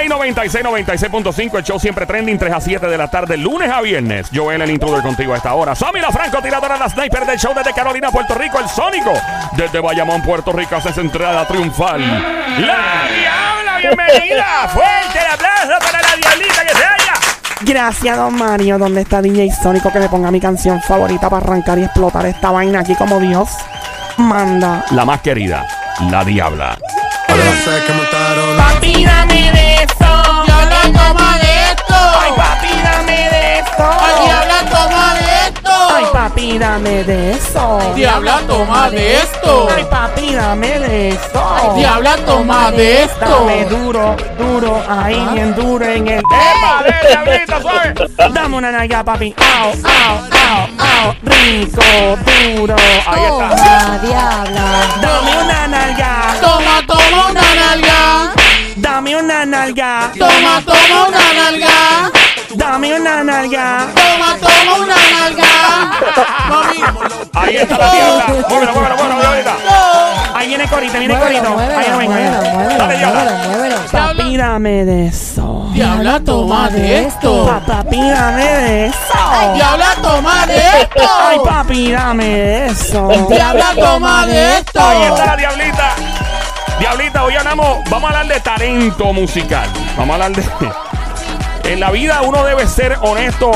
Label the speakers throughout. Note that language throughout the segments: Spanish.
Speaker 1: Play 96, 96.5. El show siempre trending 3 a 7 de la tarde, lunes a viernes. Joel, el intruder contigo a esta hora. Sammy la Franco, tiradora la sniper del show desde Carolina, Puerto Rico. El Sónico desde Bayamón, Puerto Rico. Hace su entrada triunfal. ¡La Diabla! ¡Bienvenida! ¡Fuerte el aplauso para la Diablita que se halla!
Speaker 2: Gracias, don Mario. ¿Dónde está DJ Sónico que me ponga mi canción favorita para arrancar y explotar esta vaina aquí como Dios manda?
Speaker 1: La más querida, la Diabla.
Speaker 2: Papi, dame de eso.
Speaker 3: Yo lo como de esto.
Speaker 2: Ay, papi, dame de esto.
Speaker 3: Al diablo toma
Speaker 2: Ay, papi, dame de eso.
Speaker 3: Diabla, toma de esto.
Speaker 2: Ay, papi, dame de eso.
Speaker 3: Diabla, toma de esto.
Speaker 2: Dame duro, duro, ahí bien duro en el.
Speaker 1: ¡Vale, Diablita, suave!
Speaker 2: Dame una nalga, papi. Au, au, au, au. Rico, duro.
Speaker 1: Ahí está.
Speaker 4: Diabla.
Speaker 2: Dame una nalga.
Speaker 3: Toma, toma una nalga.
Speaker 2: Dame una nalga.
Speaker 3: Toma, toma una nalga.
Speaker 2: Dame una nalga.
Speaker 3: Toma, toma una nalga. Mami.
Speaker 1: Ahí está la Diabla. Muévelo, muévelo, muévelo.
Speaker 2: Ahí viene Corito, viene Corito. Ahí
Speaker 4: muévelo,
Speaker 2: no venga.
Speaker 4: muévelo, muévelo,
Speaker 1: Dale, diabla.
Speaker 2: Papi, dame de eso.
Speaker 3: Diabla, toma de esto.
Speaker 2: Pa- Papi, dame de eso.
Speaker 3: Diabla, toma de
Speaker 2: Ay,
Speaker 3: esto.
Speaker 2: papi, dame de eso.
Speaker 3: Diabla, toma de esto.
Speaker 1: Ahí está la Diablita. Diablita, hoy hablamos, vamos a hablar de talento musical. Vamos a hablar de... En la vida uno debe ser honesto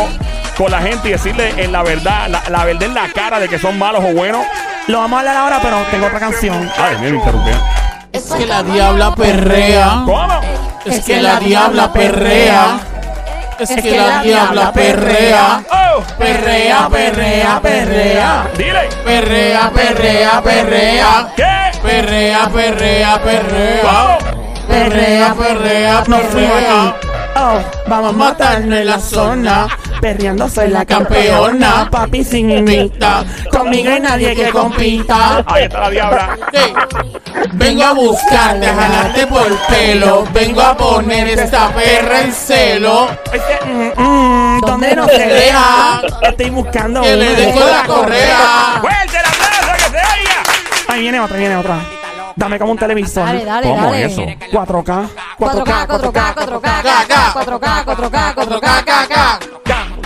Speaker 1: con la gente y decirle en la verdad, la, la verdad en la cara de que son malos o buenos.
Speaker 2: Lo vamos a hablar ahora, pero tengo otra canción.
Speaker 1: Ay, me interrumpieron.
Speaker 3: Es que la diabla perrea.
Speaker 1: ¿Cómo?
Speaker 3: Es que la diabla perrea. Es que la diabla perrea.
Speaker 1: ¡Oh!
Speaker 3: Perrea, perrea, perrea.
Speaker 1: Dile.
Speaker 3: Perrea, perrea, perrea.
Speaker 1: ¿Qué?
Speaker 3: Perrea, perrea, perrea.
Speaker 1: ¿Cómo?
Speaker 3: Perrea, perrea, perrea.
Speaker 2: aquí. Oh, vamos a matarnos en la zona. Perreando soy la campeona. Papi sin invita. Conmigo hay nadie que compita.
Speaker 1: Ahí está la diabla.
Speaker 3: Hey, Vengo a buscarte, a jalarte por el pelo. Vengo a poner esta perra en celo.
Speaker 2: Este, mm, mm, donde no se deja. Estoy buscando
Speaker 3: Que le dejo la correa.
Speaker 1: ¡Fuerte el aplauso que se!
Speaker 2: Ahí viene otra, viene otra. Dame como un televisor.
Speaker 4: Dale, dale,
Speaker 1: ¿Cómo
Speaker 4: dale.
Speaker 1: eso?
Speaker 2: 4K.
Speaker 4: 4K, 4K, 4K, 4K, 4K, 4K, 4K,
Speaker 3: 4K,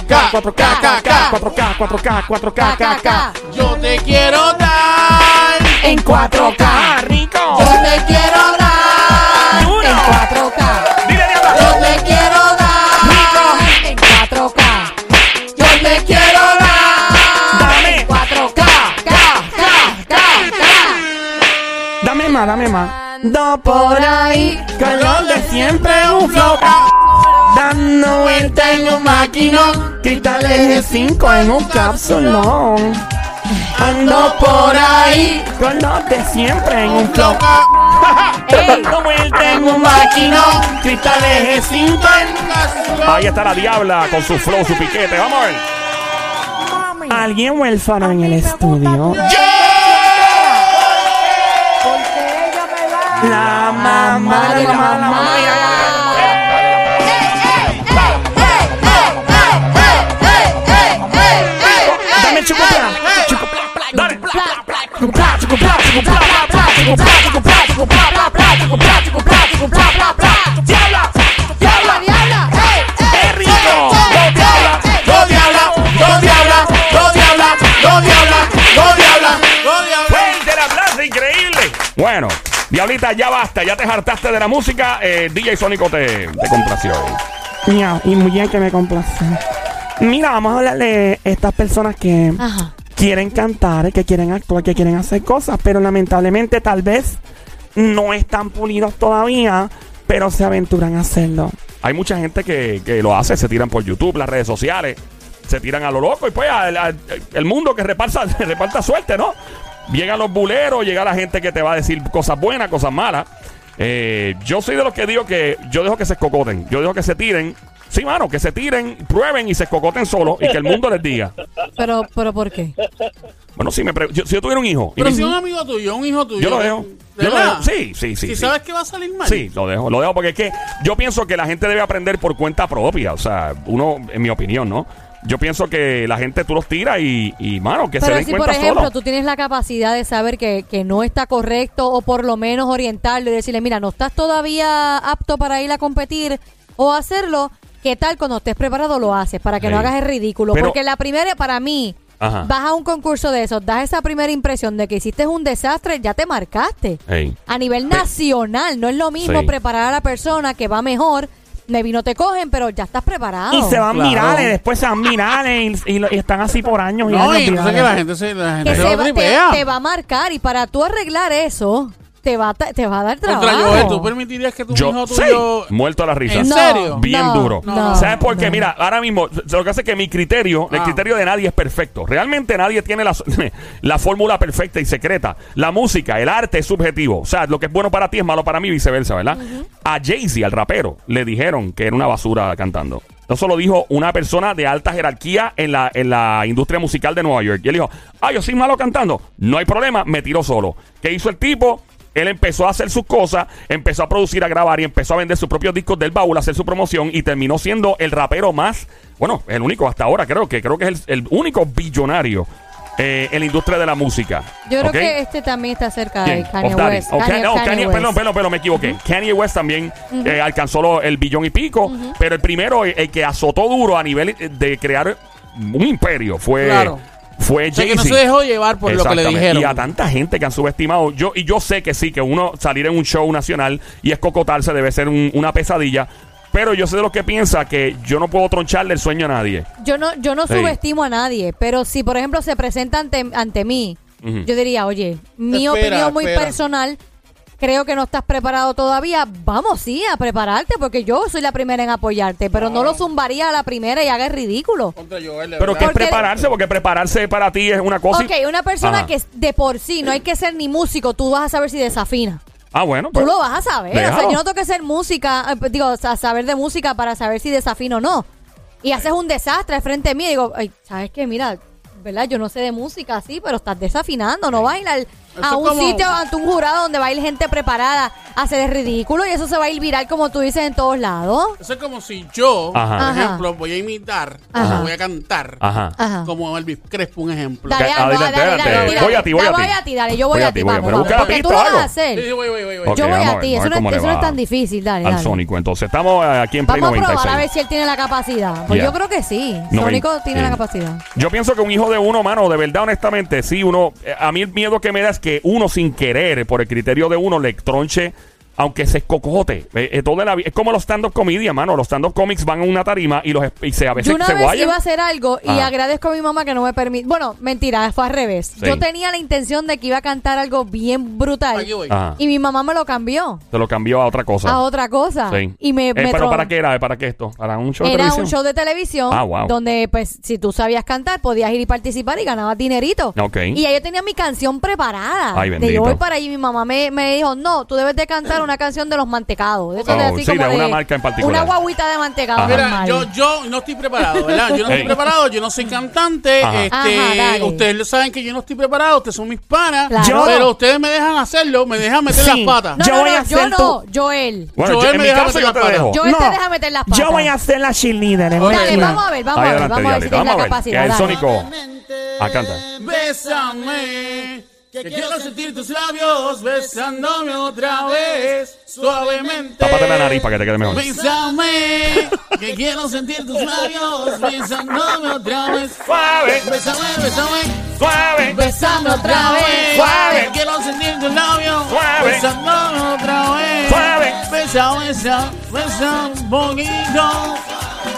Speaker 2: 4K, 4K, 4K, 4K, 4K, 4K.
Speaker 3: Yo te quiero dar.
Speaker 2: En 4K, rico.
Speaker 3: Yo te quiero dar.
Speaker 4: En 4K.
Speaker 1: Dile, diabla.
Speaker 3: Yo te quiero dar.
Speaker 4: En 4K.
Speaker 3: Yo te quiero dar.
Speaker 2: Dame,
Speaker 4: 4K. K, K, K,
Speaker 2: dame más, dame más. Do por ahí, con los de siempre un flow. Dando vuelta en un maquinón. Cristales 5 en un cápsulón. Ando por ahí, con los de siempre en un flow. Dando vuelta en un maquinón. Cristales 5 en
Speaker 1: Ahí está la diabla con su flow, su piquete. Vamos a ver.
Speaker 2: Alguien huérfano en el estudio. La mamá de la mamá. Dame chico plá, chico plá, plá, dale plá, plá, chico
Speaker 4: plá, chico
Speaker 2: plá, chico
Speaker 3: plá, plá, plá, chico plá, chico plá, chico plá, plá, plá, chico plá, chico
Speaker 1: plá, chico plá, plá, plá. Diablita, ya basta. Ya te hartaste de la música. Eh, DJ Sónico te, te complació.
Speaker 2: Miau, y muy bien que me complace. Mira, vamos a hablar de estas personas que
Speaker 4: Ajá.
Speaker 2: quieren cantar, que quieren actuar, que quieren hacer cosas, pero lamentablemente tal vez no están pulidos todavía, pero se aventuran a hacerlo.
Speaker 1: Hay mucha gente que, que lo hace. Se tiran por YouTube, las redes sociales. Se tiran a lo loco. Y pues al- al- el mundo que reparta, reparta suerte, ¿no? Llegan los buleros, llega la gente que te va a decir cosas buenas, cosas malas. Eh, yo soy de los que digo que yo dejo que se escocoten. Yo dejo que se tiren. Sí, mano, que se tiren, prueben y se escocoten solos y que el mundo les diga.
Speaker 4: Pero, pero ¿por qué?
Speaker 1: Bueno, si, me pre- yo, si yo tuviera un hijo.
Speaker 3: Pero si un amigo tuyo, un hijo tuyo.
Speaker 1: yo lo dejo.
Speaker 3: ¿De
Speaker 1: Yo lo
Speaker 3: verdad?
Speaker 1: dejo. Sí, sí, sí.
Speaker 3: Si
Speaker 1: sí.
Speaker 3: sabes que va a salir mal.
Speaker 1: Sí, lo dejo, lo dejo porque es que yo pienso que la gente debe aprender por cuenta propia. O sea, uno, en mi opinión, ¿no? Yo pienso que la gente tú los tiras y, y mano, que se
Speaker 4: Pero
Speaker 1: den
Speaker 4: si, por ejemplo,
Speaker 1: solo.
Speaker 4: tú tienes la capacidad de saber que, que no está correcto o por lo menos orientarlo y decirle, mira, no estás todavía apto para ir a competir o hacerlo, ¿qué tal cuando estés preparado lo haces? Para que no hagas el ridículo.
Speaker 1: Pero-
Speaker 4: Porque la primera, para mí,
Speaker 1: Ajá.
Speaker 4: vas a un concurso de esos, das esa primera impresión de que hiciste un desastre, ya te marcaste. A nivel nacional, no es lo mismo
Speaker 1: Sí.
Speaker 4: preparar a la persona que va mejor. Maybe no te cogen, pero ya estás preparado.
Speaker 2: Y se van
Speaker 3: Claro.
Speaker 2: virales, después se van virales y, y lo- y están así por años y
Speaker 3: No,
Speaker 2: años
Speaker 3: y no sé
Speaker 2: virales.
Speaker 3: que la gente se, la gente
Speaker 4: que
Speaker 3: se
Speaker 4: se
Speaker 3: lo
Speaker 4: va, te,
Speaker 3: tripea.
Speaker 4: te va a marcar y para tú arreglar eso te va a, ta- te va a dar trabajo.
Speaker 3: Contra Joel, ¿tú permitirías que tu
Speaker 1: Yo,
Speaker 3: hijo
Speaker 1: sí,
Speaker 3: tuyo...
Speaker 1: muerto a la risa.
Speaker 3: ¿En
Speaker 4: No,
Speaker 3: serio?
Speaker 1: Bien
Speaker 4: no,
Speaker 1: duro.
Speaker 4: no,
Speaker 1: ¿Sabes por qué?
Speaker 4: no.
Speaker 1: Mira, ahora mismo, lo que hace es que mi criterio, el
Speaker 3: Ah.
Speaker 1: criterio de nadie es perfecto. Realmente nadie tiene la, la fórmula perfecta y secreta. La música, el arte es subjetivo. O sea, lo que es bueno para ti es malo para mí y viceversa, ¿verdad? A Jay-Z, al rapero, le dijeron que era una basura cantando. Eso lo dijo una persona de alta jerarquía en la, en la industria musical de Nueva York. Y él dijo, ah, yo soy malo cantando. No hay problema, me tiró solo. ¿Qué hizo el tipo? Él empezó a hacer sus cosas, empezó a producir, a grabar y empezó a vender sus propios discos del baúl, a hacer su promoción y terminó siendo el rapero más, bueno, el único hasta ahora, creo que creo que es el, el único billonario eh, en la industria de la música.
Speaker 4: Yo creo que este también está cerca
Speaker 1: ¿Quién?
Speaker 4: de Kanye. West.
Speaker 1: O Kanye- no, Kanye-
Speaker 4: West.
Speaker 1: perdón, perdón, pero me equivoqué. Kanye West también eh, alcanzó lo- el billón y pico, pero el primero, el, el que azotó duro a nivel de crear un imperio fue,
Speaker 3: Claro.
Speaker 1: Fue
Speaker 3: O sea, que no se dejó llevar por lo que le
Speaker 1: Exactamente.
Speaker 3: dijeron.
Speaker 1: Y a tanta gente que han subestimado. Yo, y yo sé que sí, que uno salir en un show nacional y escocotarse debe ser un- una pesadilla. Pero yo sé de los que piensa que yo no puedo troncharle el sueño a nadie.
Speaker 4: Yo no, yo no
Speaker 1: Sí.
Speaker 4: subestimo a nadie, pero si por ejemplo se presenta ante, ante mí, yo diría, oye, mi
Speaker 3: Espera,
Speaker 4: opinión muy
Speaker 3: espera.
Speaker 4: personal, creo que no estás preparado todavía. Vamos, sí, a prepararte, porque yo soy la primera en apoyarte, pero no lo zumbaría a la primera y haga el ridículo.
Speaker 3: Contra Joel, de
Speaker 1: Pero que es
Speaker 3: verdad.
Speaker 4: Porque-
Speaker 1: prepararse, porque prepararse para ti es una cosa. y-
Speaker 4: Ok, una persona
Speaker 1: Ajá.
Speaker 4: que de por sí no hay que ser ni músico, tú vas a saber si desafina.
Speaker 1: Ah, bueno.
Speaker 4: Tú
Speaker 1: pues,
Speaker 4: lo vas a saber. O sea,
Speaker 1: déjalo.
Speaker 4: yo no tengo que ser música, eh, pues, digo, o sea, saber de música para saber si desafino o no. Y haces un desastre al frente de mí y digo, Ay, ¿sabes qué? Mira, ¿verdad? Yo no sé de música así, pero estás desafinando. No bailar a un
Speaker 3: como-
Speaker 4: sitio ante un jurado donde baile gente preparada a hacer el ridículo y eso se va a ir viral como tú dices en todos lados.
Speaker 3: Eso es como si yo,
Speaker 1: Ajá.
Speaker 3: por ejemplo, voy a imitar,
Speaker 4: Ajá.
Speaker 3: o voy a cantar,
Speaker 1: Ajá.
Speaker 3: Como Elvis Crespo, un ejemplo.
Speaker 4: Dale,
Speaker 1: adelante,
Speaker 4: dale,
Speaker 1: adelante.
Speaker 4: dale, dale,
Speaker 1: Voy a ti, voy
Speaker 4: dale,
Speaker 1: a ti.
Speaker 4: voy a ti, dale, yo voy, a ti,
Speaker 1: voy a-
Speaker 4: vamos,
Speaker 1: pero busca la
Speaker 4: vamos, porque
Speaker 1: pista
Speaker 4: tú lo vas a hacer.
Speaker 3: Sí, sí, voy, voy, voy, voy.
Speaker 1: Ok,
Speaker 4: yo voy
Speaker 1: vamos
Speaker 4: a ti,
Speaker 1: vamos
Speaker 4: eso,
Speaker 1: a
Speaker 4: no, eso es
Speaker 1: va
Speaker 4: tan difícil, dale,
Speaker 1: Al
Speaker 4: dale.
Speaker 1: Sónico. Entonces estamos eh, aquí en Play
Speaker 4: Vamos a probar
Speaker 1: 96.
Speaker 4: a ver si él tiene la capacidad. Pues yo creo que sí. Sónico tiene la capacidad.
Speaker 1: Yo pienso que un hijo de uno, mano, de verdad, honestamente, sí, uno. eh, A mí el miedo que me da es que uno, sin querer, por el criterio de uno, le tronche. Aunque se escocote. Eh, eh, toda la vi- es como los stand-up comedias, mano. Los stand-up comics van a una tarima y, los, es- y se, a veces
Speaker 4: Yo una
Speaker 1: se
Speaker 4: vez
Speaker 1: guayan.
Speaker 4: iba a hacer algo y
Speaker 1: Ah.
Speaker 4: agradezco a mi mamá que no me permite. Bueno, mentira, fue al revés.
Speaker 1: Sí.
Speaker 4: Yo tenía la intención de que iba a cantar algo bien brutal
Speaker 3: Aquí voy.
Speaker 1: Ajá.
Speaker 4: y mi mamá me lo cambió
Speaker 1: Se lo cambió a otra cosa.
Speaker 4: a otra cosa.
Speaker 1: Sí.
Speaker 4: Y me,
Speaker 1: Eh,
Speaker 4: me
Speaker 1: ¿Pero
Speaker 4: tron-
Speaker 1: para qué era? ¿Para qué esto? ¿Para un show de
Speaker 4: Era
Speaker 1: televisión?
Speaker 4: un show de televisión
Speaker 1: Ah, wow.
Speaker 4: donde, pues, si tú sabías cantar, podías ir y participar y ganabas dinerito.
Speaker 1: Ok.
Speaker 4: Y ya yo tenía mi canción preparada.
Speaker 1: Ay,
Speaker 4: de
Speaker 1: bendito.
Speaker 4: yo voy para allí. Mi mamá me, me dijo, no, tú debes de cantar una canción de los mantecados. De, esos de
Speaker 1: Oh,
Speaker 4: así
Speaker 1: sí,
Speaker 4: como
Speaker 1: de una marca en particular.
Speaker 4: Una guaguita de mantecado.
Speaker 1: Ajá.
Speaker 3: Mira,
Speaker 4: normal.
Speaker 3: yo, yo no estoy preparado, ¿verdad? Yo no estoy preparado, yo no soy cantante.
Speaker 1: Ajá.
Speaker 3: Este,
Speaker 4: Ajá, dale.
Speaker 3: ustedes lo saben que yo no estoy preparado, ustedes son mis panas.
Speaker 4: Claro.
Speaker 3: Pero ustedes me dejan hacerlo, me dejan meter
Speaker 2: Sí.
Speaker 3: las patas.
Speaker 4: No,
Speaker 2: Yo
Speaker 4: no,
Speaker 2: voy
Speaker 4: no,
Speaker 2: a
Speaker 4: yo
Speaker 2: hacer
Speaker 4: no, Joel.
Speaker 1: Bueno,
Speaker 3: Joel
Speaker 1: yo- en
Speaker 3: me
Speaker 1: mi
Speaker 3: deja
Speaker 1: caso
Speaker 3: meter
Speaker 1: yo
Speaker 3: la
Speaker 1: te
Speaker 3: pata.
Speaker 1: dejo.
Speaker 4: Joel te deja meter las patas.
Speaker 2: Yo voy a ser la cheerleader. en
Speaker 4: Dale, vamos a ver, vamos
Speaker 1: Ahí
Speaker 4: a ver,
Speaker 1: adelante,
Speaker 4: vamos a ver si tienes
Speaker 1: Vamos a
Speaker 4: la
Speaker 1: ver.
Speaker 4: capacidad.
Speaker 1: Que el
Speaker 4: dale.
Speaker 1: Sónico. Ah, canta.
Speaker 3: Bésame, que quiero sentir tus labios besándome otra vez, suavemente.
Speaker 1: Tápate la nariz para que te quede mejor.
Speaker 3: Bésame, que quiero sentir tus labios besándome otra vez.
Speaker 1: Suave,
Speaker 3: Bésame, bésame,
Speaker 1: suave.
Speaker 3: bésame otra vez.
Speaker 1: Suave.
Speaker 3: Que quiero sentir tus labios
Speaker 1: Suave.
Speaker 3: besándome otra vez.
Speaker 1: Suave.
Speaker 3: Besa, besa, besa un poquito.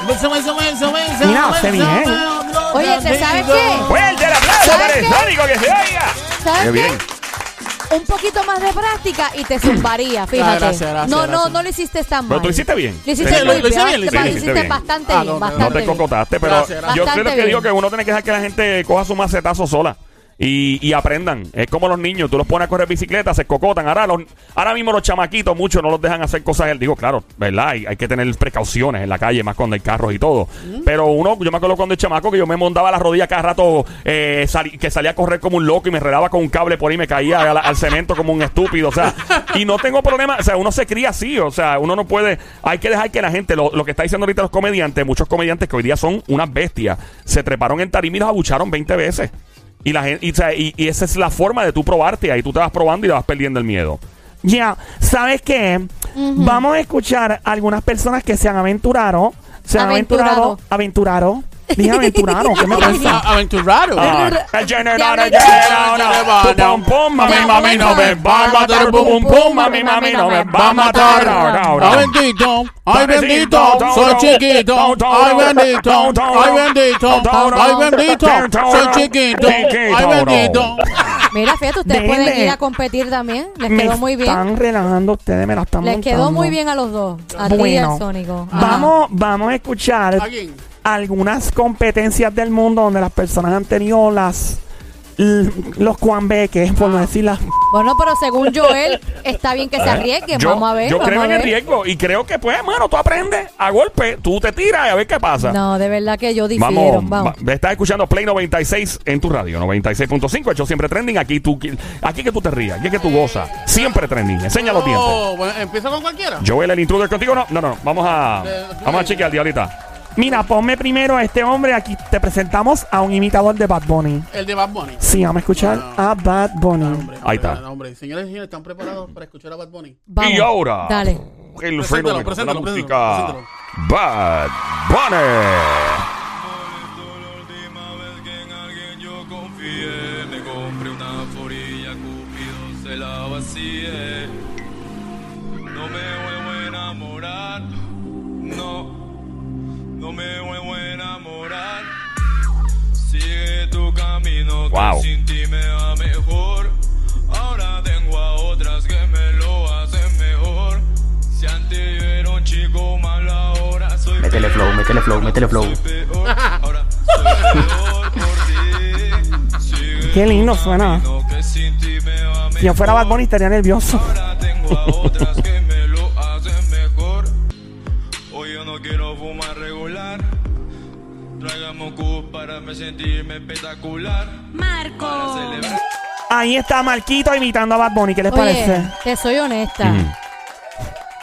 Speaker 3: Besa, besa, besa, besa.
Speaker 2: Mira,
Speaker 3: bésame
Speaker 2: bien.
Speaker 4: Oye, ¿te sabes qué?
Speaker 1: Fuerte el aplauso
Speaker 4: ¿Sabes
Speaker 1: para el? Sónico que se oiga.
Speaker 4: ¿Sabes
Speaker 1: Qué bien.
Speaker 4: Un poquito más de práctica y te zumbaría, fíjate.
Speaker 3: Ah, gracias, gracias,
Speaker 4: no, no,
Speaker 3: gracias.
Speaker 4: no lo hiciste tan mal.
Speaker 1: Pero tú lo hiciste bien.
Speaker 4: Lo hiciste
Speaker 3: Sí, lo-
Speaker 4: muy
Speaker 3: lo hice bien, lo hice
Speaker 4: Lo
Speaker 1: bien.
Speaker 4: hiciste
Speaker 1: bien.
Speaker 4: bastante
Speaker 3: Ah,
Speaker 4: bien,
Speaker 3: no, no,
Speaker 4: bastante
Speaker 1: No te
Speaker 4: bien.
Speaker 1: cocotaste, pero
Speaker 3: Gracias, gracias.
Speaker 1: yo creo
Speaker 4: Bastante
Speaker 1: que digo
Speaker 4: bien.
Speaker 1: que uno tiene que dejar que la gente coja su macetazo sola. Y, y aprendan. Es como los niños. Tú los pones a correr bicicleta, se cocotan. Ahora, los, ahora mismo los chamaquitos, muchos no los dejan hacer cosas. Digo, claro, ¿verdad? Hay, hay que tener precauciones en la calle, más cuando hay carros y todo. Pero uno, yo me acuerdo cuando el chamaco que yo me montaba la rodilla cada rato, eh, sali- que salía a correr como un loco y me enredaba con un cable por ahí, me caía al, al cemento como un estúpido. O sea, y no tengo problema. O sea, uno se cría así. O sea, uno no puede. Hay que dejar que la gente, lo, lo que está diciendo ahorita los comediantes, muchos comediantes que hoy día son unas bestias, se treparon en tarima y los abucharon 20 veces. Y, la gente, y, esa es la forma de tú probarte. Ahí tú te vas probando y te vas perdiendo el miedo.
Speaker 2: Ya, ¿sabes qué? Vamos a escuchar a algunas personas que se han aventurado. Se han
Speaker 4: Aventurado.
Speaker 2: aventurado. Aventurado. Dije aventurado. ¿Qué me pasa?
Speaker 3: Aventurado.
Speaker 1: Ah, el general, el general, pum, pum, pum, mami, mami, no me va a matar, pum, pum, pum, mami, mami, no me va a matar.
Speaker 3: Ay bendito, ay bendito, soy chiquito, ay bendito, ay bendito, ay bendito, soy chiquito, ay bendito.
Speaker 4: Mira, fíjate, ustedes
Speaker 2: Dele.
Speaker 4: pueden ir a competir también. Les quedó muy bien.
Speaker 2: están relajando ustedes, me la están
Speaker 4: Les quedó muy bien a los dos. A ti y al Sónico.
Speaker 2: Vamos, vamos a escuchar
Speaker 3: ¿A quién?
Speaker 2: Algunas competencias del mundo donde las personas han tenido las los cuambeques, por no decir las
Speaker 4: Bueno, pero según Joel, está bien que se arriesguen.
Speaker 1: Yo,
Speaker 4: vamos a ver.
Speaker 1: yo
Speaker 4: vamos
Speaker 1: creo
Speaker 4: a
Speaker 1: en el riesgo y creo que, pues, hermano, tú aprendes a golpe, tú te tiras y a ver qué pasa.
Speaker 4: No, de verdad que yo difiero.
Speaker 1: Vamos,
Speaker 4: Vamos.
Speaker 1: va- estás escuchando Play 96 en tu radio, 96.5, hecho siempre trending. Aquí tú, aquí que tú te rías, aquí que tú gozas. Siempre trending. Enseña los dientes.
Speaker 3: Oh, bueno, ¿Empiezo con cualquiera?
Speaker 1: Joel, el intruder contigo, no, no, no, vamos a, vamos a chequear ahorita.
Speaker 2: Mira, ponme primero a este hombre. Aquí te presentamos a un imitador de Bad Bunny.
Speaker 3: El de Bad Bunny.
Speaker 2: Sí, vamos a escuchar a Bad Bunny.
Speaker 3: Hombre,
Speaker 1: Ahí está.
Speaker 3: Hombre, señores y señores, ¿están preparados para escuchar a Bad Bunny?
Speaker 4: Vamos.
Speaker 1: Y ahora,
Speaker 4: Dale.
Speaker 1: el
Speaker 3: Preséntalo,
Speaker 1: fenómeno de la
Speaker 3: preséntalo,
Speaker 1: música,
Speaker 3: preséntalo.
Speaker 1: Bad Bunny.
Speaker 5: Tráigame un cup para me sentirme espectacular. Para celebrar.
Speaker 2: Ahí está Marquito imitando a Bad Bunny. ¿Qué les parece?
Speaker 4: Te soy honesta.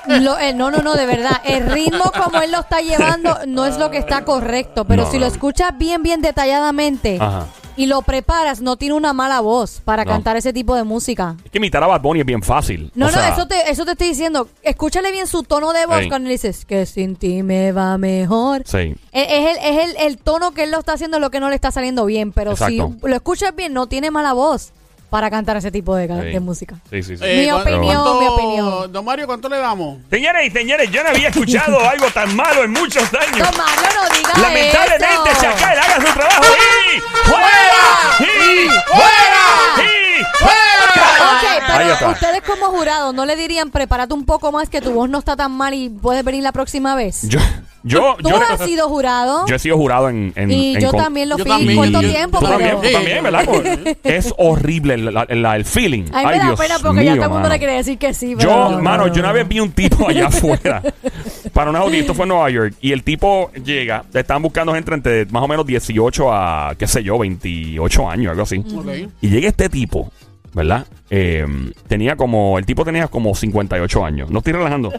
Speaker 4: Lo- eh, no, no, no, de verdad. El ritmo como él lo está llevando no es lo que está correcto. Pero
Speaker 1: No,
Speaker 4: si
Speaker 1: no.
Speaker 4: lo escuchas bien, bien detalladamente
Speaker 1: Ajá.
Speaker 4: Y lo preparas, no tiene una mala voz para
Speaker 1: No.
Speaker 4: cantar ese tipo de música.
Speaker 1: Es que imitar a Bad Bunny es bien fácil.
Speaker 4: No,
Speaker 1: O sea,
Speaker 4: no, eso te, eso te estoy diciendo. Escúchale bien su tono de voz
Speaker 1: Ey.
Speaker 4: cuando le dices que sin ti me va mejor.
Speaker 1: Sí.
Speaker 4: Es, es el, es el, el tono que él lo está haciendo, lo que no le está saliendo bien. Pero
Speaker 1: Exacto.
Speaker 4: si lo escuchas bien, no tiene mala voz para cantar ese tipo de, de música.
Speaker 1: Sí, sí, sí.
Speaker 4: Mi
Speaker 3: ¿cu-
Speaker 4: opinión, mi opinión.
Speaker 3: Don Mario, ¿cuánto le damos?
Speaker 1: Señores y señores, yo no había escuchado algo tan malo en muchos años.
Speaker 4: No, Mario, no diga
Speaker 1: Lamentablemente,
Speaker 4: eso.
Speaker 1: Chacal haga su trabajo y fuera y fuera y
Speaker 4: Ok,
Speaker 1: Ahí
Speaker 4: pero ustedes como jurado, ¿no le dirían prepárate un poco más que tu voz no está tan mal y puedes venir la próxima vez?
Speaker 1: Yo, yo,
Speaker 4: Tú
Speaker 1: yo,
Speaker 4: has sido jurado
Speaker 1: yo he sido jurado en, en-
Speaker 4: y
Speaker 1: en
Speaker 4: yo
Speaker 1: con-
Speaker 4: también lo
Speaker 3: Yo
Speaker 4: fui
Speaker 3: también,
Speaker 4: corto tiempo,
Speaker 1: Tú también, tú ¿verdad? Es horrible el, la- la- el feeling.
Speaker 4: A mí me
Speaker 1: Ay,
Speaker 4: da
Speaker 1: Dios
Speaker 4: pena porque ya todo el mundo le quiere decir que sí. pero
Speaker 1: Yo,
Speaker 4: no, no,
Speaker 1: mano,
Speaker 4: no,
Speaker 1: yo una vez vi un tipo allá afuera para una audiencia, esto fue en Nueva York, y el tipo llega, le estaban buscando gente entre más o menos 18 a, qué sé yo, 28 años, algo así. Y llega este tipo, ¿verdad? Eh, tenía como, el tipo tenía como 58 años, no estoy relajando.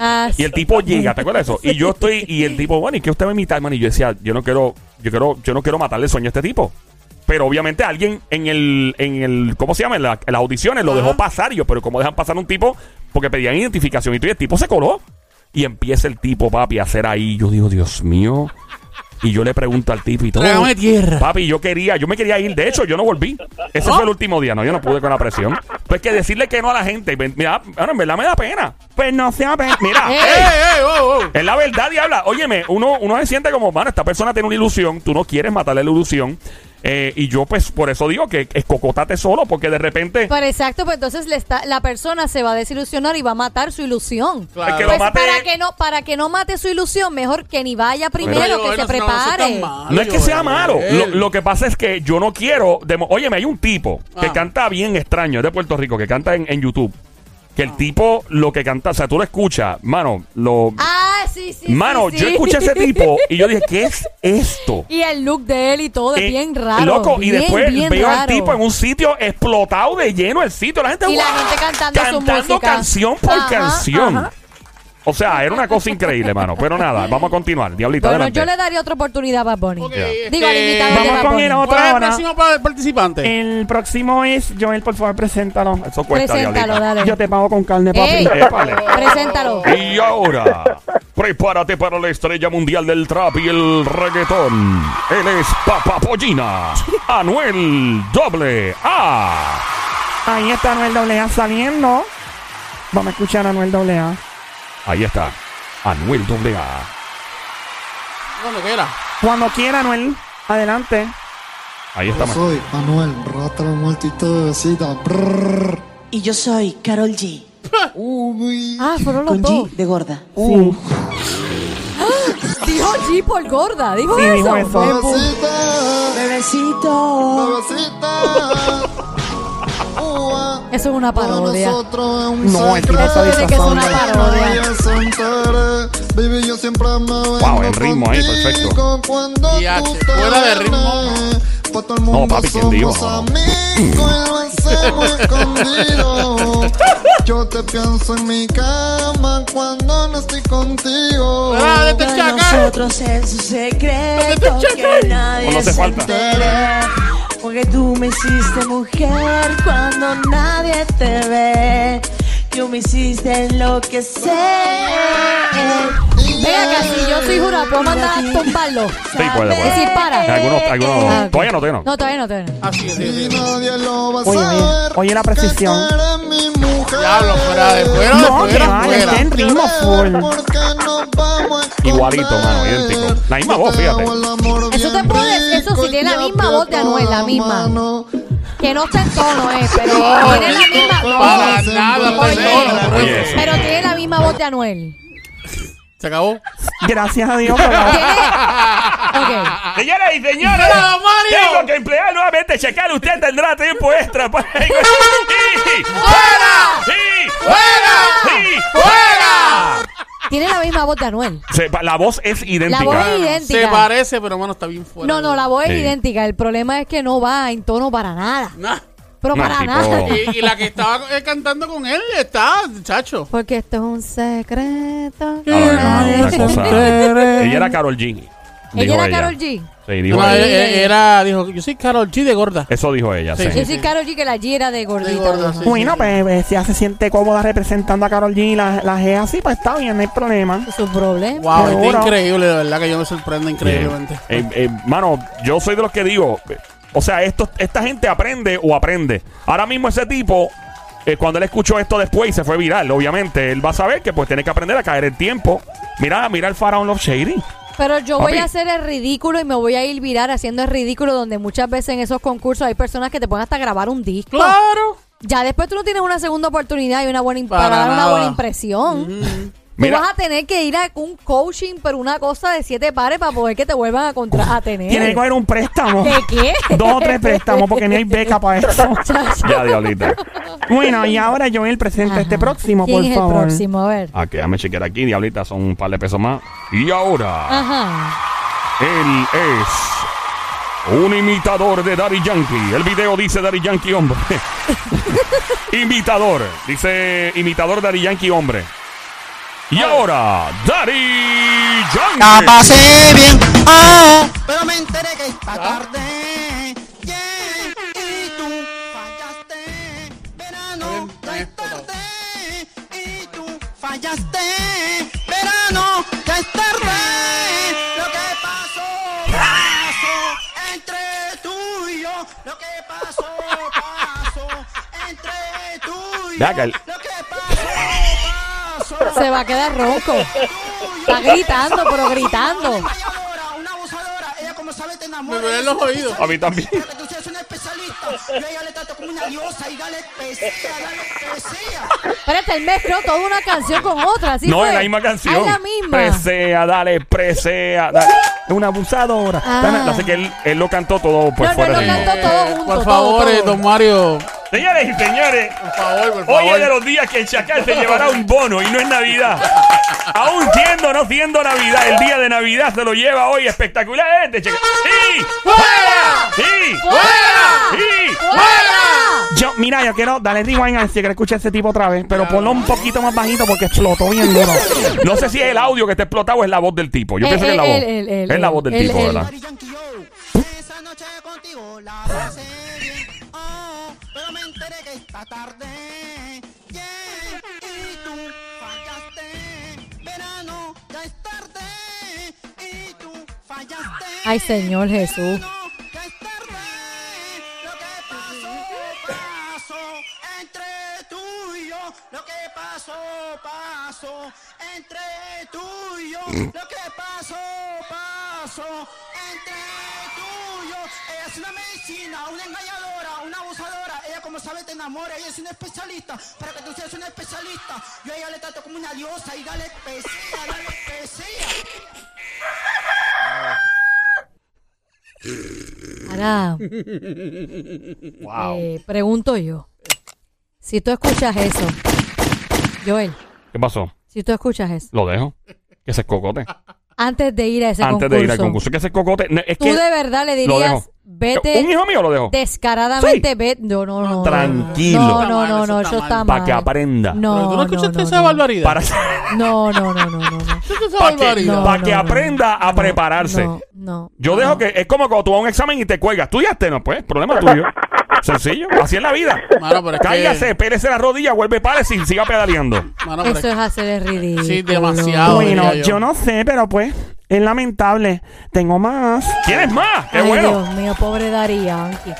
Speaker 4: Ah,
Speaker 1: Y el tipo llega, ¿te acuerdas de eso? Y yo estoy, y el tipo, bueno, ¿y qué usted va a imitar, man? Y yo decía, yo no quiero, yo quiero, yo no quiero matarle el sueño a este tipo. Pero obviamente alguien en el, en el, ¿cómo se llama? En, la- en las audiciones lo dejó pasar. Y yo, pero ¿cómo dejan pasar un tipo? Porque pedían identificación. Y tú, y el tipo se coló. Y empieza el tipo, papi, a hacer ahí. Yo digo, Dios mío. Y yo le pregunto al tipo y todo.
Speaker 3: Trágame tierra.
Speaker 1: Papi, yo quería, yo me quería ir. De hecho, yo no volví. Ese fue el último día. No, yo no pude con la presión. Pues que decirle que no a la gente. Mira, bueno, en verdad me da pena.
Speaker 2: Pues no sea pena.
Speaker 1: Mira,
Speaker 4: Eh.
Speaker 3: ¡Ey,
Speaker 1: ey,
Speaker 3: ey, oh, oh!
Speaker 1: es la verdad, diabla. Óyeme, uno, uno se siente como, mano, esta persona tiene una ilusión, tú no quieres matarle la ilusión. Eh, y yo, pues, por eso digo que escocotate solo, porque de repente.
Speaker 4: Pero exacto, pues entonces le está, la persona se va a desilusionar y va a matar su ilusión.
Speaker 3: Claro.
Speaker 1: Es que lo
Speaker 4: Pues
Speaker 1: mate-
Speaker 4: para que no para que no mate su ilusión, mejor que ni vaya primero,
Speaker 3: Pero,
Speaker 4: que
Speaker 3: Joel,
Speaker 4: se
Speaker 3: no- no, no sea
Speaker 4: prepare.
Speaker 3: tan malo,
Speaker 1: No es que sea malo. Lo, lo que pasa es que yo no quiero. demo- Óyeme, hay un tipo que
Speaker 3: Ah.
Speaker 1: canta bien extraño, es de Puerto Rico, que canta en, en YouTube. Que el tipo lo que canta, o sea, tú lo escuchas, mano, lo.
Speaker 4: ah, sí, sí.
Speaker 1: mano,
Speaker 4: sí,
Speaker 1: yo escuché a ese tipo y yo dije, ¿qué es esto?
Speaker 4: Y el look de él y todo es
Speaker 1: Eh,
Speaker 4: bien raro.
Speaker 1: Loco, y después veo al tipo en un sitio explotado de lleno el sitio. La gente,
Speaker 4: Y la gente cantando su
Speaker 1: Cantando
Speaker 4: música.
Speaker 1: canción por
Speaker 4: Ajá,
Speaker 1: canción.
Speaker 4: ajá.
Speaker 1: O sea, era una cosa increíble, mano. Pero nada, vamos a continuar. Diablita,
Speaker 4: Bueno,
Speaker 1: adelante.
Speaker 4: yo le daría otra oportunidad a Bad Bunny.
Speaker 3: Ok, este,
Speaker 4: Digo, al invitado de
Speaker 2: Vamos
Speaker 4: Bad
Speaker 2: con
Speaker 4: Bunny.
Speaker 2: el otro
Speaker 3: ¿Cuál es el
Speaker 2: ahora.
Speaker 3: próximo pa- participante?
Speaker 2: El próximo es Joel, por favor, preséntalo.
Speaker 1: Eso cuesta,
Speaker 4: Preséntalo,
Speaker 1: Diablita.
Speaker 4: dale.
Speaker 2: Yo te pago con carne, papi.
Speaker 4: Ey,
Speaker 1: Épale.
Speaker 4: preséntalo.
Speaker 1: Y ahora, prepárate para la estrella mundial del trap y el reggaetón. Él es Papapollina, Anuel Doble A.
Speaker 2: Ahí está Anuel AA saliendo. Vamos a escuchar a Anuel AA.
Speaker 1: Ahí está, Anuel Doble A.
Speaker 3: Cuando quiera.
Speaker 2: Cuando quiera, Anuel. Adelante.
Speaker 1: Ahí está, man.
Speaker 6: Soy Manuel, rata multitud besita. Brrr.
Speaker 7: Y yo soy Carol G.
Speaker 6: Uy.
Speaker 4: Ah, fueron los
Speaker 7: Con
Speaker 4: dos.
Speaker 7: G de gorda.
Speaker 2: Sí.
Speaker 4: Dijo G por gorda. Dijo
Speaker 2: Sí,
Speaker 4: eso.
Speaker 2: dijo eso.
Speaker 6: Bebecita,
Speaker 7: Bebecito.
Speaker 6: bebecita.
Speaker 4: Eso es una parodia.
Speaker 6: es
Speaker 2: No, el tipo
Speaker 6: secreto.
Speaker 2: está
Speaker 4: tiene que ser una parodia.
Speaker 1: Wow, el ritmo ahí, perfecto.
Speaker 3: Y H, fuera de ritmo.
Speaker 6: mundo
Speaker 1: papi, ¿quién dijo? No, no.
Speaker 6: Yo te pienso en mi cama cuando no estoy contigo.
Speaker 3: Ah, de
Speaker 7: nosotros es un secreto que
Speaker 1: No
Speaker 7: nadie se
Speaker 1: falta.
Speaker 7: Porque tú me hiciste mujer cuando nadie te ve. Tú me hiciste enloquecer.
Speaker 4: Venga, acá, si yo soy jurado, ¿puedo mandar a tumbarlo?
Speaker 1: Sí, puede, puede.
Speaker 4: Decir para.
Speaker 1: Algunos, algunos.
Speaker 4: Ah, ok.
Speaker 1: Todavía no, todavía no.
Speaker 4: No, todavía no, todavía no.
Speaker 3: Así es, sí, sí.
Speaker 2: Oye, oye, oye la precisión.
Speaker 6: Que.
Speaker 3: Diablo, fuera de fuera,
Speaker 2: No, que
Speaker 3: fuera,
Speaker 2: vale,
Speaker 3: fuera.
Speaker 2: está en ritmo full.
Speaker 1: Igualito, mano, idéntico. La misma voz, fíjate.
Speaker 4: Eso te puedo decir, eso sí, tiene la misma voz de Anuel, la misma. Que no está en tono, eh, pero tiene la misma.
Speaker 3: Para
Speaker 4: No,
Speaker 3: nada,
Speaker 4: Oye. pero tiene la misma voz de Anuel.
Speaker 3: Se acabó.
Speaker 2: Gracias a Dios. pero-.
Speaker 4: Ok.
Speaker 1: Señoras y señores, tengo que emplear nuevamente. Checar, usted tendrá tiempo extra. para- ¡Sí!
Speaker 3: ¡Fuera!
Speaker 1: ¡Sí!
Speaker 3: ¡Fuera!
Speaker 1: ¡Sí!
Speaker 3: ¡Fuera!
Speaker 4: Tiene la misma voz de Anuel.
Speaker 1: Se- la voz es idéntica.
Speaker 4: La voz es idéntica.
Speaker 3: Se parece, pero mano, está bien fuera.
Speaker 4: No, no, la voz es
Speaker 1: Sí.
Speaker 4: idéntica. El problema es que no va en tono para nada.
Speaker 3: Nah.
Speaker 4: Pero
Speaker 1: No,
Speaker 4: para
Speaker 1: tipo-
Speaker 4: nada.
Speaker 3: Y, y la que estaba eh, cantando con él está, chacho.
Speaker 4: Porque esto es un secreto.
Speaker 1: No, no, no, una cosa-. Ella era Carol G.
Speaker 4: Ella era Carol G.
Speaker 1: Sí, dijo
Speaker 3: No,
Speaker 1: ella.
Speaker 3: eh, eh, era, dijo, yo soy Carol G de gorda.
Speaker 1: Eso dijo ella, sí.
Speaker 3: Sí,
Speaker 4: Yo soy Carol G, que la G era de gordita.
Speaker 3: Gorda, sí.
Speaker 2: Bueno, pues eh, si ella se siente cómoda representando a Carol G y la, la G así, pues está bien, no hay problema.
Speaker 4: Es un problema.
Speaker 3: Wow,
Speaker 2: Seguro.
Speaker 3: está increíble, de verdad que yo me sorprendo increíblemente.
Speaker 1: Eh, eh, mano, yo soy de los que digo, eh, o sea, esto, esta gente aprende o aprende. Ahora mismo ese tipo, eh, cuando él escuchó esto después y se fue viral, obviamente, él va a saber que pues tiene que aprender a caer el tiempo. Mira, mira el faraón Love Shady.
Speaker 4: Pero yo
Speaker 1: Papi.
Speaker 4: voy a hacer el ridículo y me voy a ir viral haciendo el ridículo donde muchas veces en esos concursos hay personas que te pueden hasta grabar un disco.
Speaker 3: Claro.
Speaker 4: Ya después tú no tienes una segunda oportunidad y una buena
Speaker 3: Para
Speaker 4: para, dar una buena impresión. Tú
Speaker 1: Mira.
Speaker 4: vas a tener que ir a un coaching, pero una cosa de siete pares para poder que te vuelvan a, contra a tener.
Speaker 2: Tiene que coger un préstamo.
Speaker 4: ¿Qué qué?
Speaker 2: Dos o tres préstamos porque ni hay beca para eso.
Speaker 1: Ya, diablita.
Speaker 2: Bueno, y ahora Joel presenta este próximo,
Speaker 4: ¿Quién
Speaker 2: por
Speaker 4: es el
Speaker 2: favor.
Speaker 4: próximo? A ver.
Speaker 1: Ah, que déjame chequear aquí, diablita, son un par de pesos más. Y ahora,
Speaker 4: Ajá.
Speaker 1: él es un imitador de Daddy Yankee. El video dice Daddy Yankee hombre. imitador. Dice imitador Daddy Yankee hombre. Y ahora, Daddy Yankee.
Speaker 8: La pasé bien, ah, pero me enteré que esta tarde, yeah, y tú fallaste, verano, ya es tarde, y tú fallaste, verano, ya es tarde, lo que pasó, pasó, entre tú y yo, lo que pasó, pasó, entre tú y yo,
Speaker 4: Se va a quedar ronco. Está gritando, pero gritando.
Speaker 3: Me duelen los oídos.
Speaker 1: A mí también.
Speaker 4: Espérate, él mezcló toda una canción con otra, ¿sí
Speaker 1: no, es la misma canción.
Speaker 4: Ah, es la misma.
Speaker 1: Presea, dale, presea. Dale. Es una abusadora.
Speaker 4: Ah.
Speaker 1: Dale, Así que él, él lo cantó todo por
Speaker 4: No, no,
Speaker 1: fuera
Speaker 4: él
Speaker 1: de
Speaker 4: lo
Speaker 1: ritmo.
Speaker 4: cantó todo junto,
Speaker 3: Por
Speaker 4: todo,
Speaker 3: favor, eh,
Speaker 4: todo.
Speaker 3: don Mario.
Speaker 1: Señores y señores,
Speaker 3: Por favor, por
Speaker 1: hoy es de los días que el chacal se llevará un bono y no es Navidad. Aún siendo o no siendo Navidad, el día de Navidad se lo lleva hoy espectacular. Este chacal. ¡Sí!
Speaker 4: ¡Fuera!
Speaker 1: ¡Sí!
Speaker 4: ¡Fuera!
Speaker 1: ¡Sí!
Speaker 4: ¡Fuera!
Speaker 2: Yo, mira, yo quiero darle rewind a si quiero escuchar ese tipo otra vez, pero ponlo un poquito más bajito porque explotó bien duro.
Speaker 1: No sé si es el audio que está explotado o es la voz del tipo. Yo
Speaker 4: Eh,
Speaker 1: pienso que es la
Speaker 4: eh,
Speaker 1: voz. es la voz del tipo. ¿verdad?
Speaker 8: Esa noche contigo la pasé bien. Tarde. Yeah, y tú fallaste. Verano, ya es tarde. Y tú fallaste.
Speaker 4: Ay, Señor Jesús.
Speaker 8: Lo que pasó, pasó. Entre tú y yo. Lo que pasó, pasó. Entre Ella es una medicina, una engañadora, una abusadora. Ella como sabe te enamora. Ella es una especialista. Para que tú seas una especialista. Yo a ella le trato como una diosa y dale pesea, dale pesea.
Speaker 4: Ahora, eh, pregunto yo. Si tú escuchas eso, Joel,
Speaker 1: ¿Qué pasó?
Speaker 4: si tú escuchas eso,
Speaker 1: Lo dejo. Que se cocote.
Speaker 4: Antes de ir a ese
Speaker 1: Antes
Speaker 4: concurso,
Speaker 1: de ir al concurso. Que se cocote. No, Es
Speaker 4: tú
Speaker 1: que
Speaker 4: de verdad le
Speaker 1: lo dejo.
Speaker 4: dirías, vete
Speaker 1: ¿Un hijo mío lo dejo?
Speaker 4: descaradamente, ve, no, no, no.
Speaker 1: Tranquilo.
Speaker 4: No, no, no, no, eso está mal.
Speaker 1: Para que aprenda.
Speaker 4: No,
Speaker 3: Pero tú no escuchaste esa
Speaker 4: no.
Speaker 3: barbaridad.
Speaker 1: Para,
Speaker 4: No, no, no, no, no, no.
Speaker 3: ¿Escuchaste esa
Speaker 1: para que,
Speaker 3: barbaridad?
Speaker 4: No,
Speaker 1: para
Speaker 4: no,
Speaker 1: que
Speaker 4: no.
Speaker 1: aprenda a
Speaker 4: No,
Speaker 1: prepararse.
Speaker 4: No, no.
Speaker 1: Yo dejo que es como cuando tú vas a un examen y te cuelgas. ¿Estudiaste? No, pues, problema tuyo. Sencillo. Así es la vida.
Speaker 3: Mano, pero es que-
Speaker 1: Cállase, pérese la rodilla, vuelve párese y siga pedaleando.
Speaker 3: Mano, pero
Speaker 4: Eso
Speaker 3: es-
Speaker 4: es hacer el ridículo.
Speaker 3: Sí, demasiado.
Speaker 2: Bueno,
Speaker 3: diría yo.
Speaker 2: yo no sé, pero pues es lamentable. Tengo más.
Speaker 1: ¿Tienes más? ¡Qué
Speaker 4: Ay,
Speaker 1: bueno!
Speaker 4: Dios mío, pobre Yankee.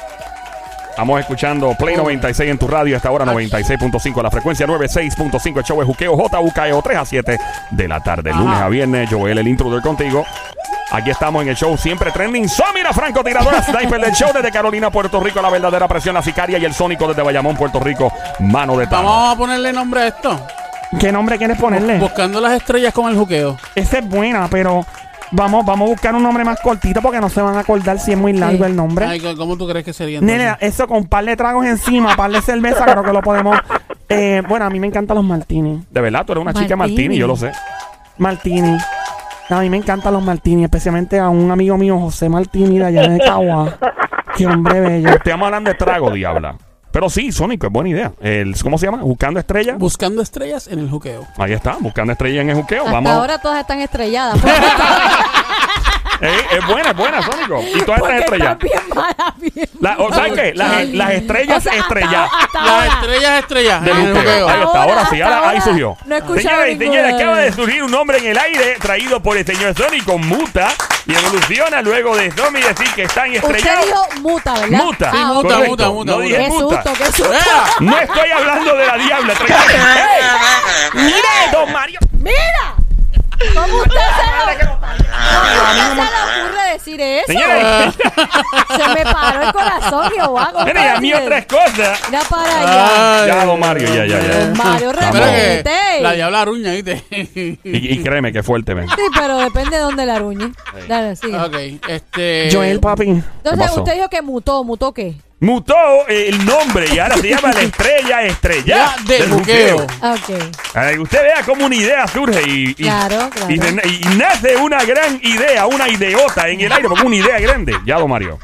Speaker 1: Estamos escuchando Play 96 en tu radio. Esta hora 96.5, la frecuencia 96.5. El show es Juqueo JUKEO 3 a 7 de la tarde.
Speaker 3: Ajá.
Speaker 1: Lunes a viernes. Joel, el intruder contigo. Aquí estamos en el show siempre trending. Somira Franco, tiradora sniper del show desde Carolina, Puerto Rico. La verdadera presión, la sicaria y el sónico desde Bayamón, Puerto Rico. Mano de Tano.
Speaker 3: Vamos a ponerle nombre a esto.
Speaker 2: ¿Qué nombre quieres ponerle?
Speaker 3: Buscando las estrellas con el juqueo.
Speaker 2: Esa es buena, pero vamos, vamos a buscar un nombre más cortito porque no se van a acordar si es muy largo
Speaker 4: Sí.
Speaker 2: el nombre.
Speaker 3: Ay, ¿Cómo tú crees que sería entonces?
Speaker 2: Nene, eso con un par de tragos encima, par de cerveza, creo que lo podemos. Eh, bueno, a mí me encantan los martini.
Speaker 1: De verdad, tú eres una chica
Speaker 4: martini,
Speaker 1: yo lo sé.
Speaker 2: Martini. A mí me encantan los martini, especialmente a un amigo mío, José Martini, de allá de Cagua. Qué hombre bello.
Speaker 1: Estamos hablando de trago, diabla. Pero sí, Sónico, es buena idea. El, ¿Cómo se llama? Buscando estrellas.
Speaker 3: Buscando estrellas en el juqueo.
Speaker 1: Ahí está, buscando estrellas en el juqueo.
Speaker 4: Hasta
Speaker 1: Vamos.
Speaker 4: ahora todas están estrelladas.
Speaker 1: Eh, es buena, es buena, Sónico. Y todas estas estrellas.
Speaker 4: están bien malas, bien
Speaker 1: La, o, ¿Sabes qué? Las, las estrellas
Speaker 4: O sea, hasta-
Speaker 1: estrelladas.
Speaker 4: hasta
Speaker 3: Las
Speaker 4: ahora.
Speaker 3: estrellas estrellas
Speaker 1: del. Ahí está, ahora sí,
Speaker 4: Hasta
Speaker 1: ahora ahí
Speaker 4: ahora
Speaker 1: surgió.
Speaker 4: no he escuchado
Speaker 1: Señoras y
Speaker 4: ninguno.
Speaker 1: señores, acaba de surgir un nombre en el aire traído por el señor Sónico, muta y evoluciona luego de Tommy decir que están
Speaker 4: Usted
Speaker 1: estrellados.
Speaker 4: dijo muta, ¿verdad?
Speaker 1: Muta.
Speaker 4: Ah,
Speaker 3: muta,
Speaker 1: correcto.
Speaker 3: muta, muta,
Speaker 1: No
Speaker 3: muta.
Speaker 1: dije
Speaker 4: Qué
Speaker 1: muta.
Speaker 4: susto, qué susto.
Speaker 3: ¡Ea!
Speaker 1: No estoy hablando de la diabla. tranquilo. ¡Ey!
Speaker 2: ¡Mire, don Mario!
Speaker 4: ¡Mira! ¿Cómo usted se le, ¿Cómo usted se le ocurre decir eso? Se me paró el corazón, Jehová. ¿cómo
Speaker 1: mire, y a mí otras cosas.
Speaker 4: Mira para allá.
Speaker 3: Ay.
Speaker 1: Ya, don Mario, ya, ya, ya.
Speaker 4: Mario, repete.
Speaker 3: la diabla aruña, ¿viste?
Speaker 1: Y, y créeme que fuerte, ven.
Speaker 4: Sí, pero depende de dónde la aruñe. Dale, sigue.
Speaker 3: ok, este...
Speaker 2: Joel, papi.
Speaker 4: Entonces,
Speaker 1: pasó?
Speaker 4: usted dijo que mutó. ¿Mutó qué?
Speaker 1: Mutó eh, el nombre y ahora se llama la estrella estrella
Speaker 3: Ya del juqueo.
Speaker 4: Ok.
Speaker 1: Ay, usted vea cómo una idea surge y, y,
Speaker 4: Claro, claro.
Speaker 1: y de- y nace una gran idea, una ideota en el aire, porque una idea grande. Ya, don Mario.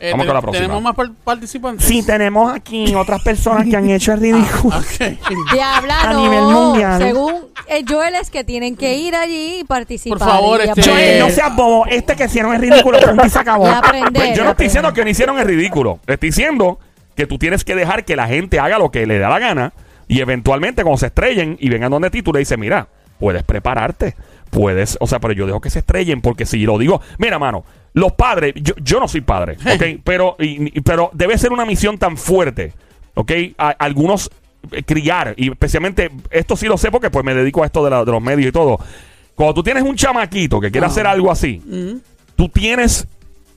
Speaker 3: Eh,
Speaker 1: Vamos con la próxima.
Speaker 3: ¿Tenemos más par- participantes?
Speaker 2: Sí, tenemos aquí otras personas que han hecho el ridículo.
Speaker 3: Ok.
Speaker 4: Diabla,
Speaker 2: A
Speaker 4: no.
Speaker 2: nivel mundial.
Speaker 4: Según eh, Joel es que tienen que ir allí y participar.
Speaker 3: Por favor,
Speaker 4: y
Speaker 3: este-.
Speaker 2: Joel, no seas bobo. Este que hicieron el ridículo, punto y se acabó.
Speaker 4: Y aprender.
Speaker 1: Pues yo no estoy
Speaker 4: aprender.
Speaker 1: diciendo que no hicieron el ridículo. Estoy diciendo que tú tienes que dejar que la gente haga lo que le da la gana y eventualmente cuando se estrellen y vengan donde ti, tú le dices, mira, puedes prepararte. Puedes, o sea, pero yo dejo que se estrellen porque si lo digo, mira, mano, los padres, yo, yo no soy padre, ¿ok? pero, y- y- pero debe ser una misión tan fuerte, ¿ok? A- algunos eh, criar, y especialmente, esto sí lo sé porque pues me dedico a esto de, la- de los medios y todo. Cuando tú tienes un chamaquito que quiere hacer algo así, tú tienes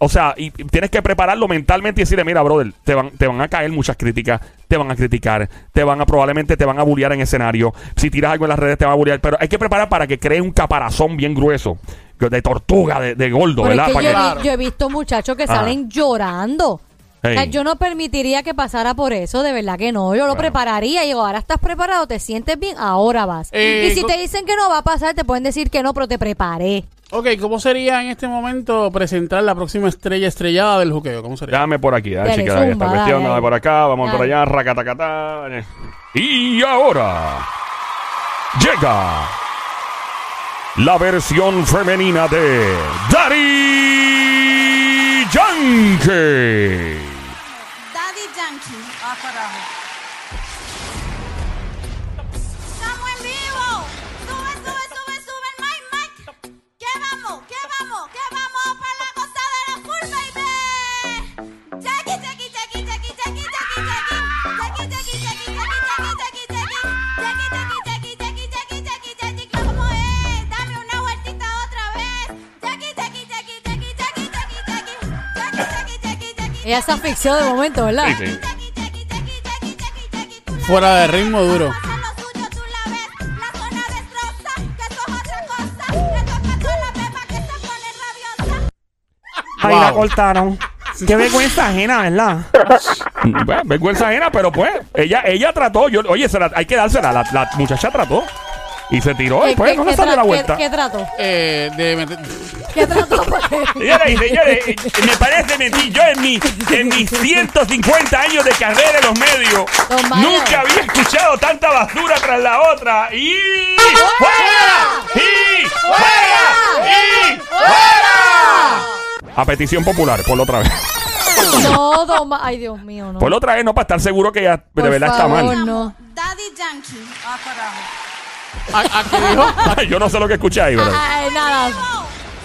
Speaker 1: O sea, y y tienes que prepararlo mentalmente y decirle, mira, brother, te van, te van a caer muchas críticas, te van a criticar, te van a probablemente te van a bullear en escenario. Si tiras algo en las redes te van a bullear, pero hay que preparar para que cree un caparazón bien grueso, de tortuga, de, de gordo,
Speaker 4: Pero es
Speaker 1: ¿verdad?
Speaker 4: que
Speaker 1: Para
Speaker 4: yo,
Speaker 1: que-
Speaker 4: he vi- yo he visto muchachos que
Speaker 1: Ajá.
Speaker 4: salen llorando.
Speaker 1: Hey.
Speaker 4: O sea, yo no permitiría que pasara por eso, de verdad que no. Yo lo
Speaker 1: Bueno.
Speaker 4: prepararía y digo, ahora estás preparado, te sientes bien, ahora vas.
Speaker 3: Eh,
Speaker 4: y si
Speaker 3: co-
Speaker 4: te dicen que no va a pasar, te pueden decir que no, pero te preparé.
Speaker 3: Ok, ¿cómo sería en este momento presentar la próxima estrella estrellada del juqueo? ¿Cómo sería?
Speaker 1: Dame por aquí, dame
Speaker 4: Dale,
Speaker 1: chequear esta
Speaker 4: zumba,
Speaker 1: cuestión,
Speaker 4: dale.
Speaker 1: dame por acá, vamos por
Speaker 4: Dale.
Speaker 1: allá, racatacatá. Y ahora llega la versión femenina de Daddy Yankee.
Speaker 9: Daddy Yankee.
Speaker 4: Ella se asfixió de momento, ¿verdad?
Speaker 1: Sí, sí.
Speaker 3: Fuera de ritmo duro.
Speaker 2: Ahí la
Speaker 3: Wow.
Speaker 2: cortaron. Qué vergüenza ajena, ¿verdad?
Speaker 1: Bueno, vergüenza ajena, pero pues, ella, ella trató, yo, oye, se la- hay que dársela, la, la muchacha trató. Y se tiró y
Speaker 4: ¿Qué-
Speaker 1: pues
Speaker 4: qué-
Speaker 1: no le salió la vuelta.
Speaker 4: ¿Qué trato?
Speaker 3: Eh, de meter-
Speaker 4: ¿Qué trato?
Speaker 1: Señoras y señores, eh, me parece mentir. Yo en, mi, en mis 150 años de carrera en los medios
Speaker 4: Don Mario.
Speaker 1: nunca había escuchado tanta basura tras la otra. ¡Y fuera! ¡Y fuera! ¡Y fuera! A petición popular, por la otra vez.
Speaker 4: No, don Ma- Ay, Dios mío, no.
Speaker 1: Por la otra vez, no para estar seguro que ella de
Speaker 4: Por
Speaker 1: verdad
Speaker 4: favor,
Speaker 1: está mal.
Speaker 4: no.
Speaker 9: Daddy Yankee. Ah, carajo.
Speaker 3: ¿A, a qué dijo?
Speaker 1: Yo no sé lo que escuché ahí, pero.
Speaker 4: Ay, nada.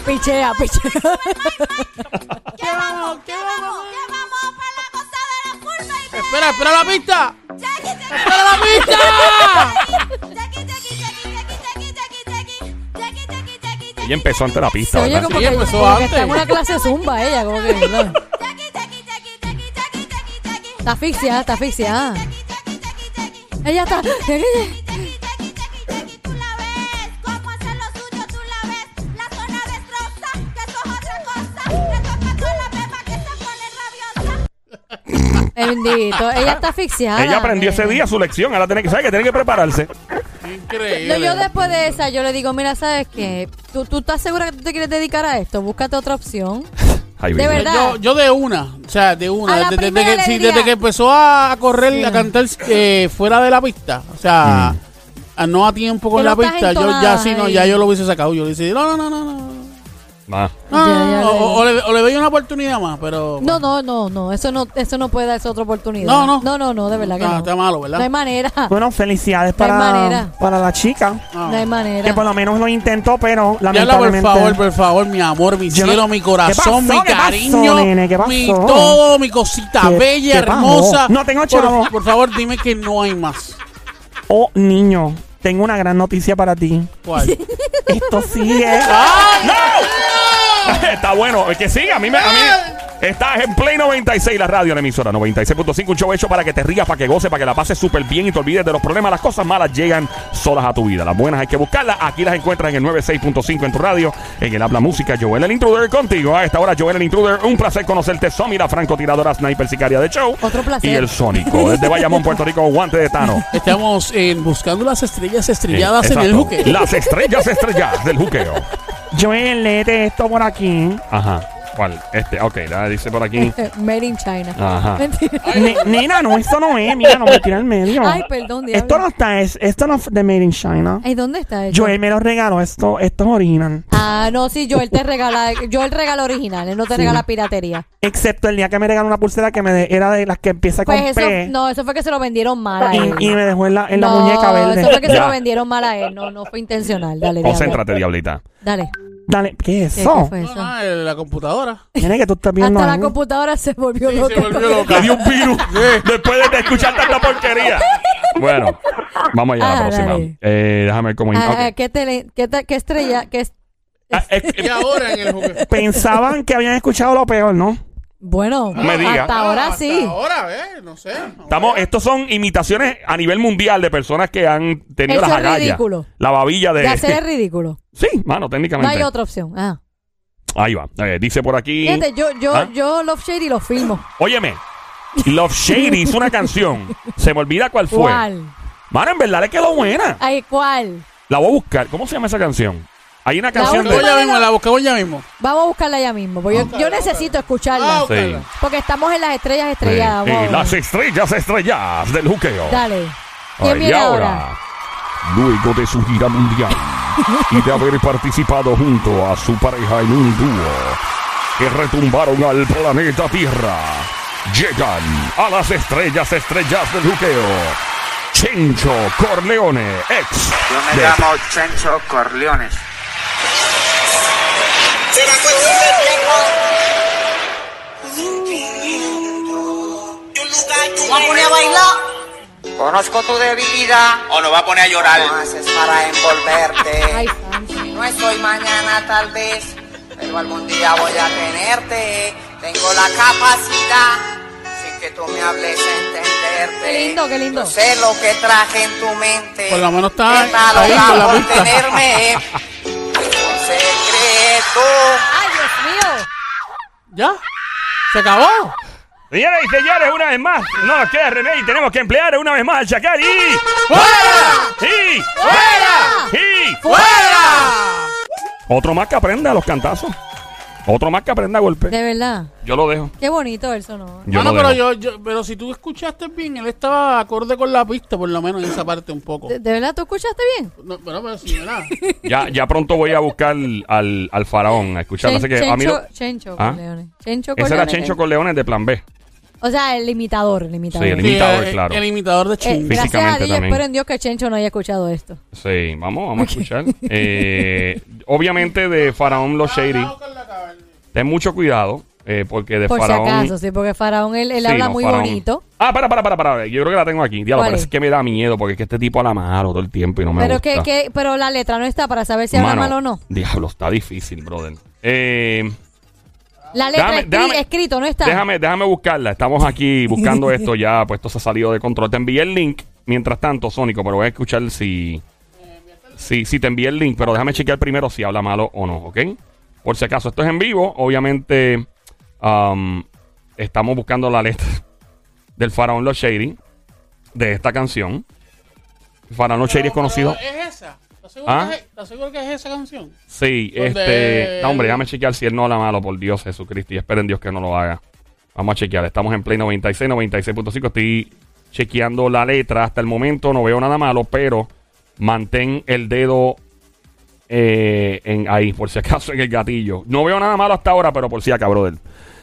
Speaker 4: Pichea, pichea.
Speaker 9: ¿Qué vamos? ¿Qué vamos? ¿Qué vamos para la cosa de la full, baby?
Speaker 3: Espera, espera la pista.
Speaker 9: Jackie, Jackie,
Speaker 3: ¡Espera la pista!
Speaker 9: Jackie, Jackie, Jackie, Jackie, Jackie, Jackie, Jackie. Jackie, Jackie, Jackie, Jackie,
Speaker 1: Ella empezó ante la
Speaker 4: Se
Speaker 1: pista,
Speaker 4: oye
Speaker 1: ¿verdad?
Speaker 4: como
Speaker 3: Sí,
Speaker 4: que,
Speaker 3: empezó
Speaker 4: como que
Speaker 3: antes.
Speaker 4: está en una clase zumba ella, como que. ¿no?
Speaker 9: Jackie, Jackie, Jackie, Jackie, Jackie, Jackie, Jackie.
Speaker 4: Está asfixiada, está asfixiada.
Speaker 9: Jackie, Jackie, Jackie, Jackie.
Speaker 4: Ella está. Bendito. Ella está asfixiada.
Speaker 1: Ella aprendió ese día su lección. Ahora tiene que saber que tiene que prepararse.
Speaker 3: Increíble.
Speaker 4: No, yo después de esa, yo le digo, mira, ¿sabes qué? ¿Tú, ¿Tú estás segura que tú te quieres dedicar a esto? Búscate otra opción.
Speaker 1: Ay,
Speaker 4: De verdad.
Speaker 3: Yo, yo de una, o sea, de una.
Speaker 4: A la
Speaker 3: Desde, que, sí, desde que empezó a correr,
Speaker 4: Sí.
Speaker 3: a cantar eh, fuera de la pista, o sea, a no a tiempo con
Speaker 4: Que
Speaker 3: la pista, yo ya sí, no, ya yo lo hubiese sacado. Yo le decía, no, no, no, no, no.
Speaker 1: Ah.
Speaker 4: Ya, ya
Speaker 3: o,
Speaker 4: le-
Speaker 3: o le, o le doy una oportunidad más, pero.
Speaker 4: No, no, no, no. Eso no, eso no puede darse otra oportunidad.
Speaker 3: No, no.
Speaker 4: No, no, no, de verdad que
Speaker 3: Ah,
Speaker 4: no.
Speaker 3: está malo, ¿verdad?
Speaker 4: No hay manera.
Speaker 2: Bueno, felicidades
Speaker 4: hay
Speaker 2: para,
Speaker 4: manera.
Speaker 2: para la chica.
Speaker 3: No.
Speaker 4: No hay manera.
Speaker 2: Que por lo menos lo intentó, pero
Speaker 3: Ya habla, por
Speaker 2: lamentablemente.
Speaker 3: favor, por favor, mi amor, mi
Speaker 2: Yo no-
Speaker 3: cielo, mi corazón,
Speaker 2: ¿Qué pasó?
Speaker 3: mi
Speaker 2: ¿Qué pasó,
Speaker 3: cariño,
Speaker 2: nene? ¿Qué
Speaker 3: mi
Speaker 2: pasó?
Speaker 3: todo, mi cosita
Speaker 2: ¿Qué-
Speaker 3: bella,
Speaker 2: qué pasó?
Speaker 3: hermosa.
Speaker 2: No tengo
Speaker 3: Por-
Speaker 2: chavo.
Speaker 3: Por, favor, dime que no hay más.
Speaker 2: Oh, niño, tengo una gran noticia para ti.
Speaker 3: ¿Cuál?
Speaker 2: Esto sigue.
Speaker 1: Está bueno, es que sí, a mí me. A mí, estás en Play 96, la radio, la emisora 96.5, un show hecho para que te rías, para que goces, para que la pases súper bien y te olvides de los problemas. Las cosas malas llegan solas a tu vida. Las buenas hay que buscarlas. Aquí las encuentras en el 96.5 en tu radio, en el Habla Música. Joel el Intruder contigo. A esta hora, Joel el Intruder. Un placer conocerte. Somi, la francotiradora sniper sicaria de show.
Speaker 4: Otro placer.
Speaker 1: Y el Sónico. Desde Bayamón, Puerto Rico, guante de Tano.
Speaker 3: Estamos en buscando las estrellas estrelladas
Speaker 1: Eh,
Speaker 3: en el
Speaker 1: exacto.
Speaker 3: juque.
Speaker 1: Las estrellas estrellas del juqueo.
Speaker 2: Joel, léete esto por aquí.
Speaker 1: Ajá. ¿Cuál? Este, ok, la dice por aquí.
Speaker 4: Made in China.
Speaker 1: Ajá.
Speaker 4: Mentira.
Speaker 2: Ne- nena, no, esto no es. Mira, no me tira el medio.
Speaker 4: Ay, perdón, diablo.
Speaker 2: Esto no está, es, esto no es de Made in China.
Speaker 4: Ay, ¿dónde está eso?
Speaker 2: Joel me lo regaló, esto, estos orinan.
Speaker 4: Ah, no, sí, Joel te regala, Joel regala original, él no te
Speaker 2: Sí.
Speaker 4: regala piratería.
Speaker 2: Excepto el día que me regaló una pulsera que me de- era de las que empieza con
Speaker 4: Pues eso,
Speaker 2: P.
Speaker 4: no, eso fue que se lo vendieron mal a él.
Speaker 2: y, y me dejó en la, en la
Speaker 4: no,
Speaker 2: muñeca verde.
Speaker 4: eso fue que se
Speaker 1: Ya.
Speaker 4: lo vendieron mal a él, no, no fue intencional. Dale, diablo.
Speaker 1: Concéntrate, diablita.
Speaker 4: Dale.
Speaker 2: Dale, ¿qué es
Speaker 4: ¿Qué,
Speaker 2: eso?
Speaker 4: qué fue
Speaker 3: No,
Speaker 4: eso?
Speaker 3: no, en la computadora.
Speaker 2: Tiene que tú estás viendo
Speaker 4: Hasta la
Speaker 2: algo.
Speaker 4: computadora se volvió
Speaker 3: Sí,
Speaker 4: loca.
Speaker 3: se volvió loca.
Speaker 1: Le dio un virus después de escuchar tanta porquería. Bueno, vamos allá a la
Speaker 4: Ah,
Speaker 1: próxima.
Speaker 4: dale.
Speaker 1: Eh, déjame ver cómo.
Speaker 4: Ah,
Speaker 1: ok.
Speaker 4: ¿qué, tele- qué, te- qué estrella, qué, es-
Speaker 1: Ah,
Speaker 3: Y ahora en el juguete.
Speaker 1: pensaban que habían escuchado lo peor, ¿no?
Speaker 4: Bueno,
Speaker 1: me diga.
Speaker 4: hasta ahora
Speaker 3: Hasta
Speaker 4: sí.
Speaker 3: Ahora, eh, no sé.
Speaker 1: Estamos, estos son imitaciones a nivel mundial de personas que han tenido
Speaker 4: Eso
Speaker 1: las
Speaker 4: es
Speaker 1: agallas.
Speaker 4: ridículo.
Speaker 1: La babilla de.
Speaker 4: De hacer el ridículo.
Speaker 1: sí, mano,
Speaker 4: No
Speaker 1: técnicamente.
Speaker 4: hay otra opción. Ah.
Speaker 1: Ahí va. Eh, dice por aquí.
Speaker 4: Fíjate, yo, yo,
Speaker 1: ¿Ah?
Speaker 4: yo Love Shady lo filmo.
Speaker 1: Óyeme. Love Shady hizo una canción. Se me olvida cuál fue.
Speaker 4: ¿Cuál?
Speaker 1: Mano, en verdad le quedó buena.
Speaker 4: Ay, ¿cuál?
Speaker 1: La voy a buscar. ¿Cómo se llama esa canción? Hay una canción de.
Speaker 3: ya mismo, la buscamos ya mismo.
Speaker 4: Vamos a buscarla ya mismo. Porque yo, yo necesito escucharla.
Speaker 3: Ah.
Speaker 1: Sí.
Speaker 4: Porque estamos en las estrellas estrelladas.
Speaker 1: sí, las estrellas estrellas del juqueo.
Speaker 4: Dale.
Speaker 1: Ay,
Speaker 4: ¿Quién
Speaker 1: y
Speaker 4: viene
Speaker 1: ahora,
Speaker 4: ahora?
Speaker 1: luego de su gira mundial y de haber participado junto a su pareja en un dúo que retumbaron al planeta Tierra, llegan a las estrellas estrellas del juqueo. Chencho Corleone, ex.
Speaker 10: Yo me
Speaker 1: de-
Speaker 10: llamo Chencho Corleones.
Speaker 8: ¿Vamos a poner a bailar?
Speaker 10: Conozco tu debilidad.
Speaker 8: ¿O nos va a poner a llorar?
Speaker 10: ¿Cómo haces para envolverte?
Speaker 4: Ay.
Speaker 10: No estoy mañana tal vez, pero algún día voy a tenerte. Tengo la capacidad, sin que tú me hables, entenderte.
Speaker 4: Qué lindo, qué lindo.
Speaker 10: Yo sé lo que traje en tu mente.
Speaker 3: Por lo menos está ahí la pista.
Speaker 10: tenerme. Secreto.
Speaker 4: Ay, Dios mío.
Speaker 3: ¿Ya? ¿Se acabó?
Speaker 1: Señoras y señores, una vez más, no nos queda remedio y tenemos que emplear una vez más al chacal y...
Speaker 3: ¡Fuera!
Speaker 1: ¡Y!
Speaker 4: ¡Fuera!
Speaker 1: ¡Y!
Speaker 3: ¡Fuera!
Speaker 1: Otro más que aprenda a los cantazos. Otro más que aprenda a golpe.
Speaker 4: De verdad.
Speaker 1: Yo lo dejo.
Speaker 4: Qué bonito el sonoro.
Speaker 1: Yo
Speaker 3: Mano,
Speaker 1: lo
Speaker 3: pero
Speaker 1: dejo.
Speaker 3: yo, yo, pero si tú escuchaste bien, él estaba acorde con la pista, por lo menos en esa parte un poco.
Speaker 4: ¿De, de verdad tú escuchaste bien?
Speaker 3: No, bueno, pero sí, ¿verdad?
Speaker 1: Ya, ya pronto voy a buscar al, al faraón a escucharlo. Así
Speaker 4: Chen-
Speaker 1: que a mí
Speaker 4: Chencho,
Speaker 1: lo-
Speaker 4: Chencho
Speaker 1: ¿Ah?
Speaker 4: Corleone. Chencho
Speaker 1: Ese era
Speaker 4: Corleone,
Speaker 1: Chencho. Corleone de Plan B.
Speaker 4: O sea, el imitador, el imitador.
Speaker 1: Sí, el imitador, claro.
Speaker 3: El imitador de
Speaker 4: Eh,
Speaker 3: Chin.
Speaker 4: gracias a
Speaker 1: Físicamente
Speaker 4: Dios,
Speaker 1: también.
Speaker 4: espero en Dios que Chencho no haya escuchado esto.
Speaker 1: Sí, vamos, vamos a escuchar. Eh, obviamente de Faraón Los Shady. Ten mucho cuidado, eh, porque de
Speaker 4: Por
Speaker 1: Faraón.
Speaker 4: si acaso, sí, porque Faraón, él, él
Speaker 1: Sí,
Speaker 4: habla
Speaker 1: no,
Speaker 4: muy
Speaker 1: Faraón.
Speaker 4: bonito.
Speaker 1: Ah, para, para, para, para. Yo creo que la tengo aquí. Diablo,
Speaker 4: ¿Cuál
Speaker 1: pero
Speaker 4: es?
Speaker 1: es que me da miedo porque es que este tipo habla malo todo el tiempo y no me
Speaker 4: Pero,
Speaker 1: gusta.
Speaker 4: que, que, pero la letra no está para saber si habla
Speaker 1: Mano,
Speaker 4: mal o no.
Speaker 1: Diablo, está difícil, brother. Eh,
Speaker 4: La letra
Speaker 1: Déjame-
Speaker 4: escri-
Speaker 1: déjame-
Speaker 4: escrito no está.
Speaker 1: déjame, déjame buscarla. Estamos aquí buscando esto ya, pues esto se ha salido de control. Te envié el link mientras tanto, Sónico, pero voy a escuchar si. Si, si te envié el link, pero déjame chequear primero si habla malo o no, ¿ok? Por si acaso, esto es en vivo. Obviamente, um, estamos buscando la letra del Faraón Los Shady de esta canción. Faraón Los Shady es conocido.
Speaker 3: ¿Es esa? ¿Estás seguro,
Speaker 1: ¿Ah?
Speaker 3: que es, ¿Estás seguro que es esa canción?
Speaker 1: Sí,
Speaker 3: Donde-
Speaker 1: este. No, hombre, déjame chequear si él no habla malo, por Dios Jesucristo. Y esperen Dios que no lo haga. Vamos a chequear. Estamos en Play 96, 96.5. Estoy chequeando la letra. Hasta el momento no veo nada malo, pero mantén el dedo eh, en ahí, por si acaso, en el gatillo. No veo nada malo hasta ahora, pero por si acá, brother.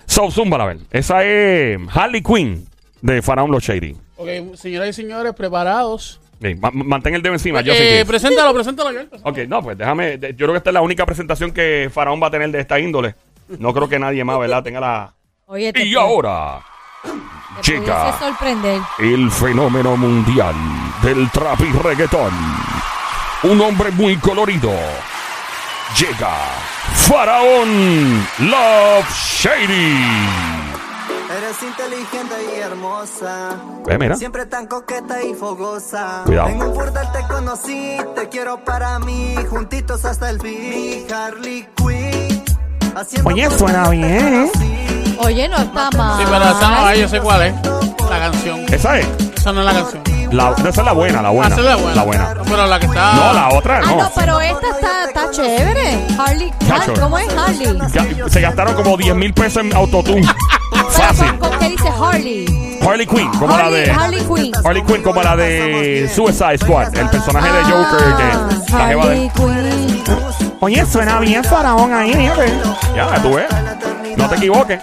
Speaker 1: So, zumba a ver. Esa es Harley Quinn de Faraón Los Shady.
Speaker 3: Ok, señoras y señores, preparados.
Speaker 1: Ma- mantén el dedo encima. yo
Speaker 3: Eh,
Speaker 1: sé que-
Speaker 3: preséntalo, preséntalo, Joel.
Speaker 1: Ok, no, pues déjame. Yo creo que esta es la única presentación que Faraón va a tener de esta índole. No creo que nadie más, ¿verdad? Tenga la.
Speaker 4: Oye, te,
Speaker 1: Y ahora
Speaker 4: te sorprender.
Speaker 1: el fenómeno mundial del trap y reggaetón. Un hombre muy colorido. Llega Faraón Love Shady.
Speaker 11: Eres inteligente y hermosa.
Speaker 1: Ve, mira.
Speaker 11: Siempre tan coqueta y fogosa.
Speaker 1: Cuidado.
Speaker 11: En un burdel te conocí, te quiero para mí, juntitos hasta el fin. Mi Harley Quinn. haciendo
Speaker 2: Oye, suena bien, ¿eh?
Speaker 4: Oye, no está mal.
Speaker 3: Sí, pero esa no es, yo sé cuál es. La canción.
Speaker 1: ¿Esa es?
Speaker 3: Esa no es la canción.
Speaker 1: La, no, esa es la buena, la
Speaker 3: Ah,
Speaker 1: buena.
Speaker 3: esa es la buena.
Speaker 1: La buena.
Speaker 3: Pero la que está.
Speaker 1: No, la otra
Speaker 4: Ah,
Speaker 1: no.
Speaker 4: no, pero esta está, está chévere. Harley,
Speaker 1: Chacho.
Speaker 4: ¿cómo es Harley?
Speaker 1: Ga- Se gastaron como 10 mil pesos en autotune.
Speaker 4: Pero,
Speaker 1: Fácil.
Speaker 4: ¿con, con qué dice Harley?
Speaker 1: Harley Quinn, como la
Speaker 4: Harley,
Speaker 1: de.
Speaker 4: Harley Quinn.
Speaker 1: Harley Quinn como la de Suicide Squad, el personaje de Joker que la jeva
Speaker 4: Ah, Harley
Speaker 1: de...
Speaker 4: Quinn.
Speaker 2: Oye, suena bien Faraón ahí, fíjate.
Speaker 1: Ya, tú ves. No te equivoques.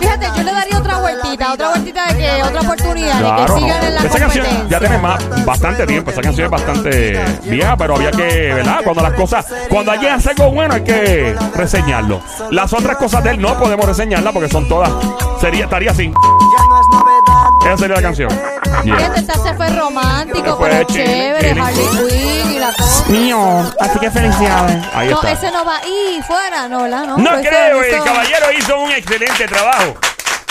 Speaker 4: Fíjate, yo le daría otra vueltita, otra vueltita de que otra oportunidad de
Speaker 1: Claro,
Speaker 4: que sigan en la
Speaker 1: esa canción ya tiene más, bastante tiempo. Esa canción es bastante vieja, pero había que, ¿verdad? Cuando las cosas, cuando alguien hace algo bueno, hay que reseñarlo. Las otras cosas de él no podemos reseñarlas porque son todas. Sería, estaría así.
Speaker 11: Ya no es novedad.
Speaker 1: Esa sería la canción. Yeah.
Speaker 4: Este se fue romántico,
Speaker 1: Fue
Speaker 4: pero
Speaker 1: chile,
Speaker 4: chévere,
Speaker 1: chile.
Speaker 4: Harley Quinn y la cosa.
Speaker 2: Mío, así que felicidades.
Speaker 1: Ahí
Speaker 4: No,
Speaker 1: está.
Speaker 4: ese no va ahí, fuera, no, ¿verdad? No,
Speaker 1: No
Speaker 4: Pues
Speaker 1: creo,
Speaker 4: eso-
Speaker 1: el caballero hizo un excelente trabajo.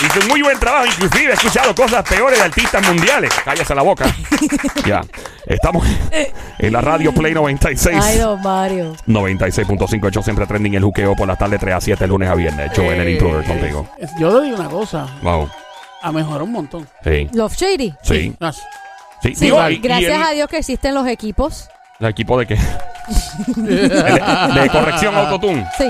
Speaker 1: Hizo un muy buen trabajo, inclusive he escuchado cosas peores de artistas mundiales. Cállese la boca. ya. Estamos en la radio Play 96.
Speaker 4: Ay, don Mario.
Speaker 1: 96.5 hecho siempre trending el juqueo por las tardes 3 a 7 lunes a viernes. Joel el
Speaker 3: Eh,
Speaker 1: intruder contigo.
Speaker 3: Yo le digo una cosa.
Speaker 1: Wow.
Speaker 3: Ha mejorado un montón.
Speaker 1: Sí.
Speaker 4: Love Shady.
Speaker 1: Sí.
Speaker 3: Gracias.
Speaker 1: Sí.
Speaker 4: Sí,
Speaker 1: Digo, y- y
Speaker 4: gracias
Speaker 1: el-
Speaker 4: a Dios que existen los equipos.
Speaker 1: ¿El equipo de qué? de, de corrección autotune.
Speaker 4: Sí.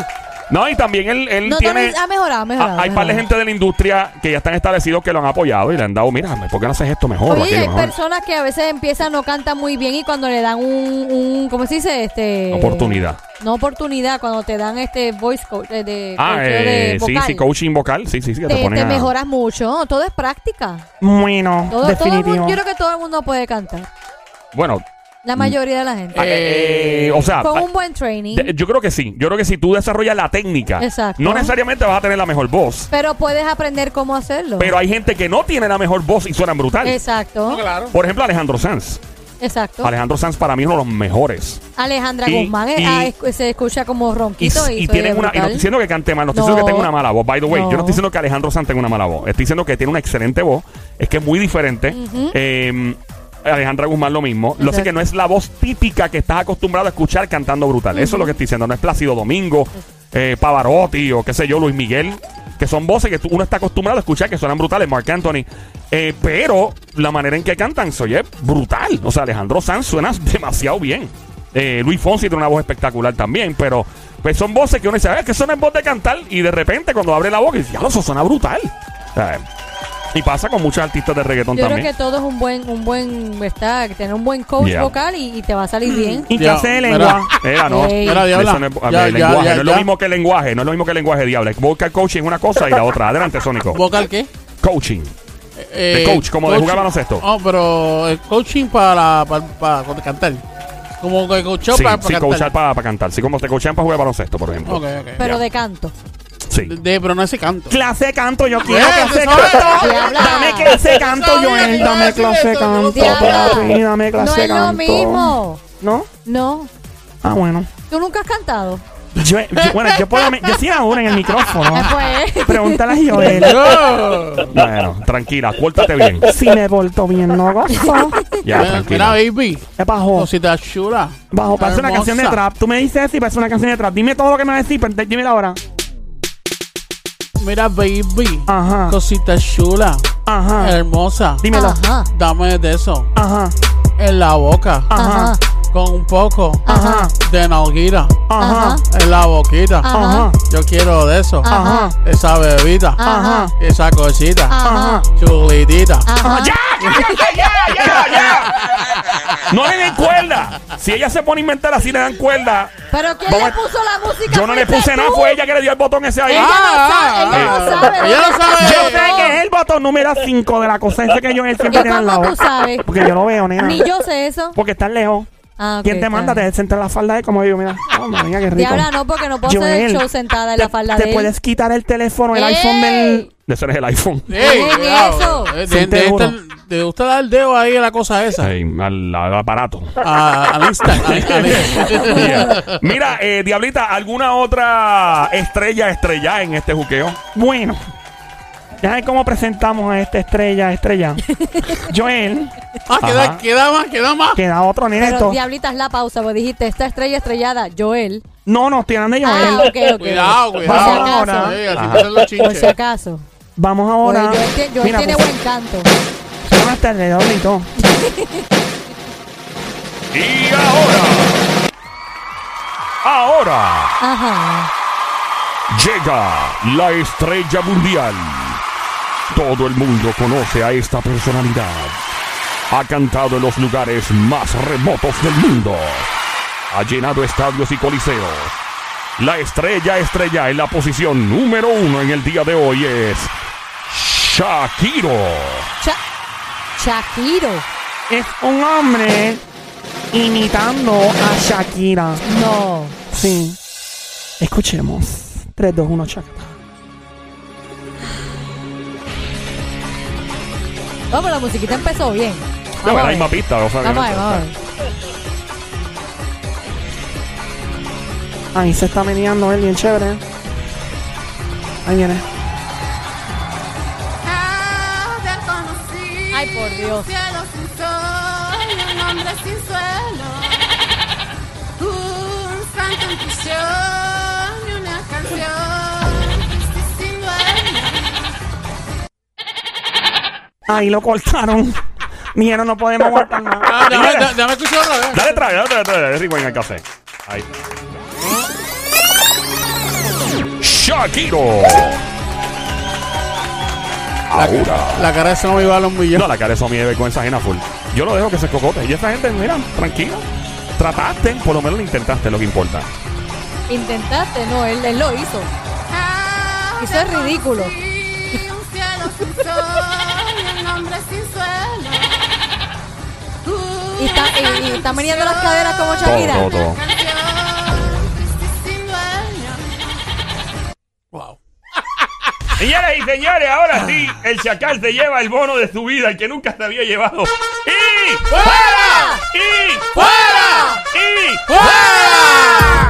Speaker 1: No, y también él, él
Speaker 4: No,
Speaker 1: tiene...
Speaker 4: ha mejorado, ha mejorado.
Speaker 1: Hay
Speaker 4: ha
Speaker 1: par de gente de la industria que ya están establecidos que lo han apoyado y le han dado, mira, ¿por qué no haces esto mejor?
Speaker 4: Oye, hay
Speaker 1: mejor?
Speaker 4: personas que a veces empiezan, no cantan muy bien y cuando le dan un, un ¿cómo se dice? Este,
Speaker 1: Oportunidad.
Speaker 4: No oportunidad, cuando te dan este voice coach eh, de,
Speaker 1: Ah, eh,
Speaker 4: de
Speaker 1: sí,
Speaker 4: vocal,
Speaker 1: sí, coaching vocal. Sí, sí, sí, que te,
Speaker 4: te,
Speaker 1: ponen
Speaker 4: te
Speaker 1: a-
Speaker 4: mejoras mucho. Todo es práctica.
Speaker 2: Bueno,
Speaker 4: Todo, todo el
Speaker 2: definitivo.
Speaker 4: mundo, yo creo que todo el mundo puede cantar.
Speaker 1: Bueno,
Speaker 4: La mayoría de la gente.
Speaker 1: eh, o sea,
Speaker 4: Con un buen training.
Speaker 1: de- yo creo que sí. Yo creo que si tú desarrollas la técnica,
Speaker 4: Exacto.
Speaker 1: no necesariamente vas a tener la mejor voz.
Speaker 4: pero puedes aprender cómo hacerlo.
Speaker 1: Pero hay gente que no tiene la mejor voz y suenan brutal.
Speaker 4: Exacto.
Speaker 1: Por ejemplo, Alejandro Sanz.
Speaker 4: Exacto.
Speaker 1: Alejandro Sanz para mí es uno de los mejores.
Speaker 4: Alejandra
Speaker 1: Y-
Speaker 4: Guzmán eh,
Speaker 1: y-
Speaker 4: ah, es- se escucha como
Speaker 1: Y,
Speaker 4: ronquito y,
Speaker 1: y
Speaker 4: se oye
Speaker 1: una. Y no
Speaker 4: brutal.
Speaker 1: estoy diciendo que cante mal, no estoy
Speaker 4: No.
Speaker 1: diciendo que tenga una mala voz. By the way,
Speaker 4: No.
Speaker 1: yo no estoy diciendo que Alejandro Sanz tenga una mala voz. Estoy diciendo que tiene una excelente voz. Es que es muy diferente. Eh, Alejandra Guzmán lo mismo. Lo sé que no es la voz típica que estás acostumbrado a escuchar cantando brutal. Eso es lo que estoy diciendo. No es Plácido Domingo, eh, Pavarotti o qué sé yo, Luis Miguel. Que son voces que uno está acostumbrado a escuchar que suenan brutales, Mark Anthony. Eh, pero la manera en que cantan se oye brutal. O sea, Alejandro Sanz suena demasiado bien. Eh, Luis Fonsi tiene una voz espectacular también, pero pues son voces que uno dice, "Ah, es que no es voz de cantar. Y de repente cuando abre la boca, dice, ya, eso suena brutal. Y pasa con muchos artistas de reggaetón
Speaker 4: Yo creo
Speaker 1: también.
Speaker 4: que todo es un buen, un buen, está, tener un buen coach
Speaker 1: Yeah.
Speaker 4: vocal y, y te va a salir bien.
Speaker 2: Y
Speaker 3: Ya,
Speaker 2: clase de
Speaker 3: mira.
Speaker 2: lengua.
Speaker 1: Mira, no.
Speaker 4: Ey.
Speaker 3: Mira, diabla.
Speaker 1: Eso no es, a
Speaker 3: Ya,
Speaker 1: ver,
Speaker 3: ya,
Speaker 1: lenguaje,
Speaker 3: ya,
Speaker 1: no es lo
Speaker 3: ya.
Speaker 1: mismo que lenguaje, no es lo mismo que lenguaje, diabla. Vocal coaching es una cosa y la otra. Adelante, Sónico.
Speaker 3: ¿Vocal qué?
Speaker 1: Coaching.
Speaker 3: Eh,
Speaker 1: coach, como de jugar baloncesto.
Speaker 3: No, pero el coaching para, para, para cantar. Como que coachó
Speaker 1: Sí,
Speaker 3: para,
Speaker 1: sí,
Speaker 3: para
Speaker 1: coachar
Speaker 3: cantar.
Speaker 1: para cantar. Sí, como te coachan para jugar baloncesto, por ejemplo.
Speaker 3: Ok, ok.
Speaker 4: Pero
Speaker 1: Ya.
Speaker 4: de canto.
Speaker 1: Sí.
Speaker 3: De, de- pero no ese canto.
Speaker 2: Clase de canto, yo quiero clase de
Speaker 3: ¿tú sabes?
Speaker 2: canto. Dame clase de canto, Joel. Dame clase de canto, papi. Dame clase
Speaker 4: No
Speaker 2: de
Speaker 4: es lo
Speaker 2: canto.
Speaker 4: mismo.
Speaker 2: ¿No?
Speaker 4: No.
Speaker 2: Ah, bueno.
Speaker 4: ¿Tú nunca has cantado?
Speaker 2: Yo, yo- bueno, yo puedo. Yo sí ahora en el micrófono.
Speaker 4: Pues.
Speaker 2: Pregúntale a Joel.
Speaker 3: No.
Speaker 1: Bueno, tranquila, pórtate bien.
Speaker 2: Si me porto bien, no gozo.
Speaker 1: Ya,
Speaker 3: Mira, mira,
Speaker 1: tranquila.
Speaker 3: baby.
Speaker 2: ¿Qué bajo?
Speaker 3: Cosita chula.
Speaker 2: Bajo, parece una canción de trap. Tú me dices eso y parece una canción de trap. Dime todo lo que me vas a decir, pero dímelo ahora.
Speaker 3: Mira, baby.
Speaker 2: Ajá.
Speaker 3: Cosita chula.
Speaker 2: Ajá.
Speaker 3: Hermosa.
Speaker 2: Dímelo.
Speaker 4: Ajá.
Speaker 3: Dame de eso.
Speaker 2: Ajá.
Speaker 3: En la boca.
Speaker 2: Ajá.
Speaker 3: Con un poco
Speaker 2: Ajá.
Speaker 3: de nalguira.
Speaker 2: Ajá.
Speaker 3: En la boquita.
Speaker 4: Ajá.
Speaker 3: Yo quiero de eso.
Speaker 4: Ajá.
Speaker 3: Esa bebida.
Speaker 4: Ajá.
Speaker 3: Esa cosita.
Speaker 4: Ajá.
Speaker 3: Chulitita.
Speaker 4: Ajá.
Speaker 1: ¡Ya! ¡Ya, ya, ya, ya! No le den cuerda. Si ella se pone a inventar así, le dan cuerda.
Speaker 4: ¿Pero quién
Speaker 1: Vamos
Speaker 4: le puso la música?
Speaker 1: Yo no le
Speaker 4: ¿Fuiste
Speaker 1: puse nada, fue ella que le dio el botón ese ahí.
Speaker 4: Ella no
Speaker 3: Ah,
Speaker 4: sabe, ella no
Speaker 1: ah,
Speaker 4: sabe.
Speaker 3: ella no sabe.
Speaker 2: Yo sé que es el botón número 5 de la cosa esa que yo él siempre
Speaker 4: ¿Y
Speaker 2: tiene al
Speaker 4: cómo
Speaker 2: lado.
Speaker 4: tú sabes?
Speaker 2: Porque yo lo veo, nena.
Speaker 4: Ni yo sé eso.
Speaker 2: Porque está lejos.
Speaker 4: Ah,
Speaker 2: ¿Quién te manda? Te sentar la falda de como yo, mira. Oh, mira qué rico.
Speaker 4: Diabla, no, porque no puedo hacer el
Speaker 2: Joel,
Speaker 4: show sentada en
Speaker 2: te,
Speaker 4: la falda
Speaker 2: te
Speaker 4: de él.
Speaker 2: puedes quitar el teléfono, el
Speaker 4: ¡Ey!
Speaker 2: iPhone del.
Speaker 1: Ese es el iPhone.
Speaker 3: Ey,
Speaker 4: Oye,
Speaker 3: cuidado.
Speaker 4: eso.
Speaker 3: Eh, De, de, de- de usted dar el dedo ahí a la cosa esa.
Speaker 1: Ahí, al, al aparato.
Speaker 3: A- al instant. al- al-
Speaker 1: Yeah. Mira, eh, Diablita, ¿alguna otra estrella estrella en este juqueo?
Speaker 2: Bueno. Ya ver cómo presentamos a esta estrella, estrella. Joel,
Speaker 3: Ah, queda, queda más, queda más.
Speaker 2: queda otro
Speaker 4: Pero
Speaker 2: neto.
Speaker 4: diablita es la pausa, porque dijiste esta estrella estrellada, Joel.
Speaker 2: No, no, estoy hablando de Joel.
Speaker 4: Ah, ok, ok.
Speaker 3: Cuidado,
Speaker 4: Por si
Speaker 3: cuidado.
Speaker 4: acaso.
Speaker 3: Sí, así
Speaker 1: Ajá.
Speaker 3: pasan los
Speaker 4: Por si acaso.
Speaker 2: Vamos ahora.
Speaker 4: Joel,
Speaker 2: Mira,
Speaker 4: tiene
Speaker 2: pues,
Speaker 4: buen canto.
Speaker 2: Buenas tardes, todo.
Speaker 1: Y ahora. Ahora
Speaker 4: Ajá.
Speaker 1: llega la estrella mundial. Todo el mundo conoce a esta personalidad. Ha cantado en los lugares más remotos del mundo. Ha llenado estadios y coliseos. La estrella estrella en la posición número uno en el día de hoy es Shakiro.
Speaker 4: Cha Shakiro.
Speaker 2: Es un hombre imitando a Shakira.
Speaker 4: No.
Speaker 2: Sí. Escuchemos. 3, 2, 1, Shakira.
Speaker 4: Vamos, la musiquita empezó bien.
Speaker 1: No,
Speaker 4: Vamos
Speaker 1: la
Speaker 4: a
Speaker 1: misma pista. o sea,
Speaker 4: Vamos a ver,
Speaker 1: que-
Speaker 4: vamos a ver.
Speaker 2: Ahí se está meneando él bien chévere. Ahí viene.
Speaker 4: Ay, por Dios.
Speaker 9: cielo sin sol y un hombre sin suelo. Un santo en prisión y una canción triste sin dueño.
Speaker 2: Ahí lo cortaron. Dijeron, no podemos aguantar más.
Speaker 3: Ah, déjame, déjame- déjame escuchar otra vez.
Speaker 1: Dale traje, dale dale. Rico en el café. Ahí. Shakiro. Ahora.
Speaker 3: La cara de ese no me iba a los millones.
Speaker 1: No, la cara de eso me con esa ajena full. Yo lo dejo que se cocote. Y esta gente, mira, tranquila. Trataste, por lo menos lo intentaste, lo que importa.
Speaker 4: Intentaste, no, él, él lo hizo. Eso es ridículo.
Speaker 9: Y
Speaker 4: está, y, y está meneando las caderas como Shakira.
Speaker 1: Todo, todo,
Speaker 9: todo.
Speaker 3: Wow.
Speaker 1: Señoras y señores, ahora sí, el chacal se lleva el bono de su vida, el que nunca se había llevado. ¡Y fuera! ¡Y fuera! ¡Y fuera!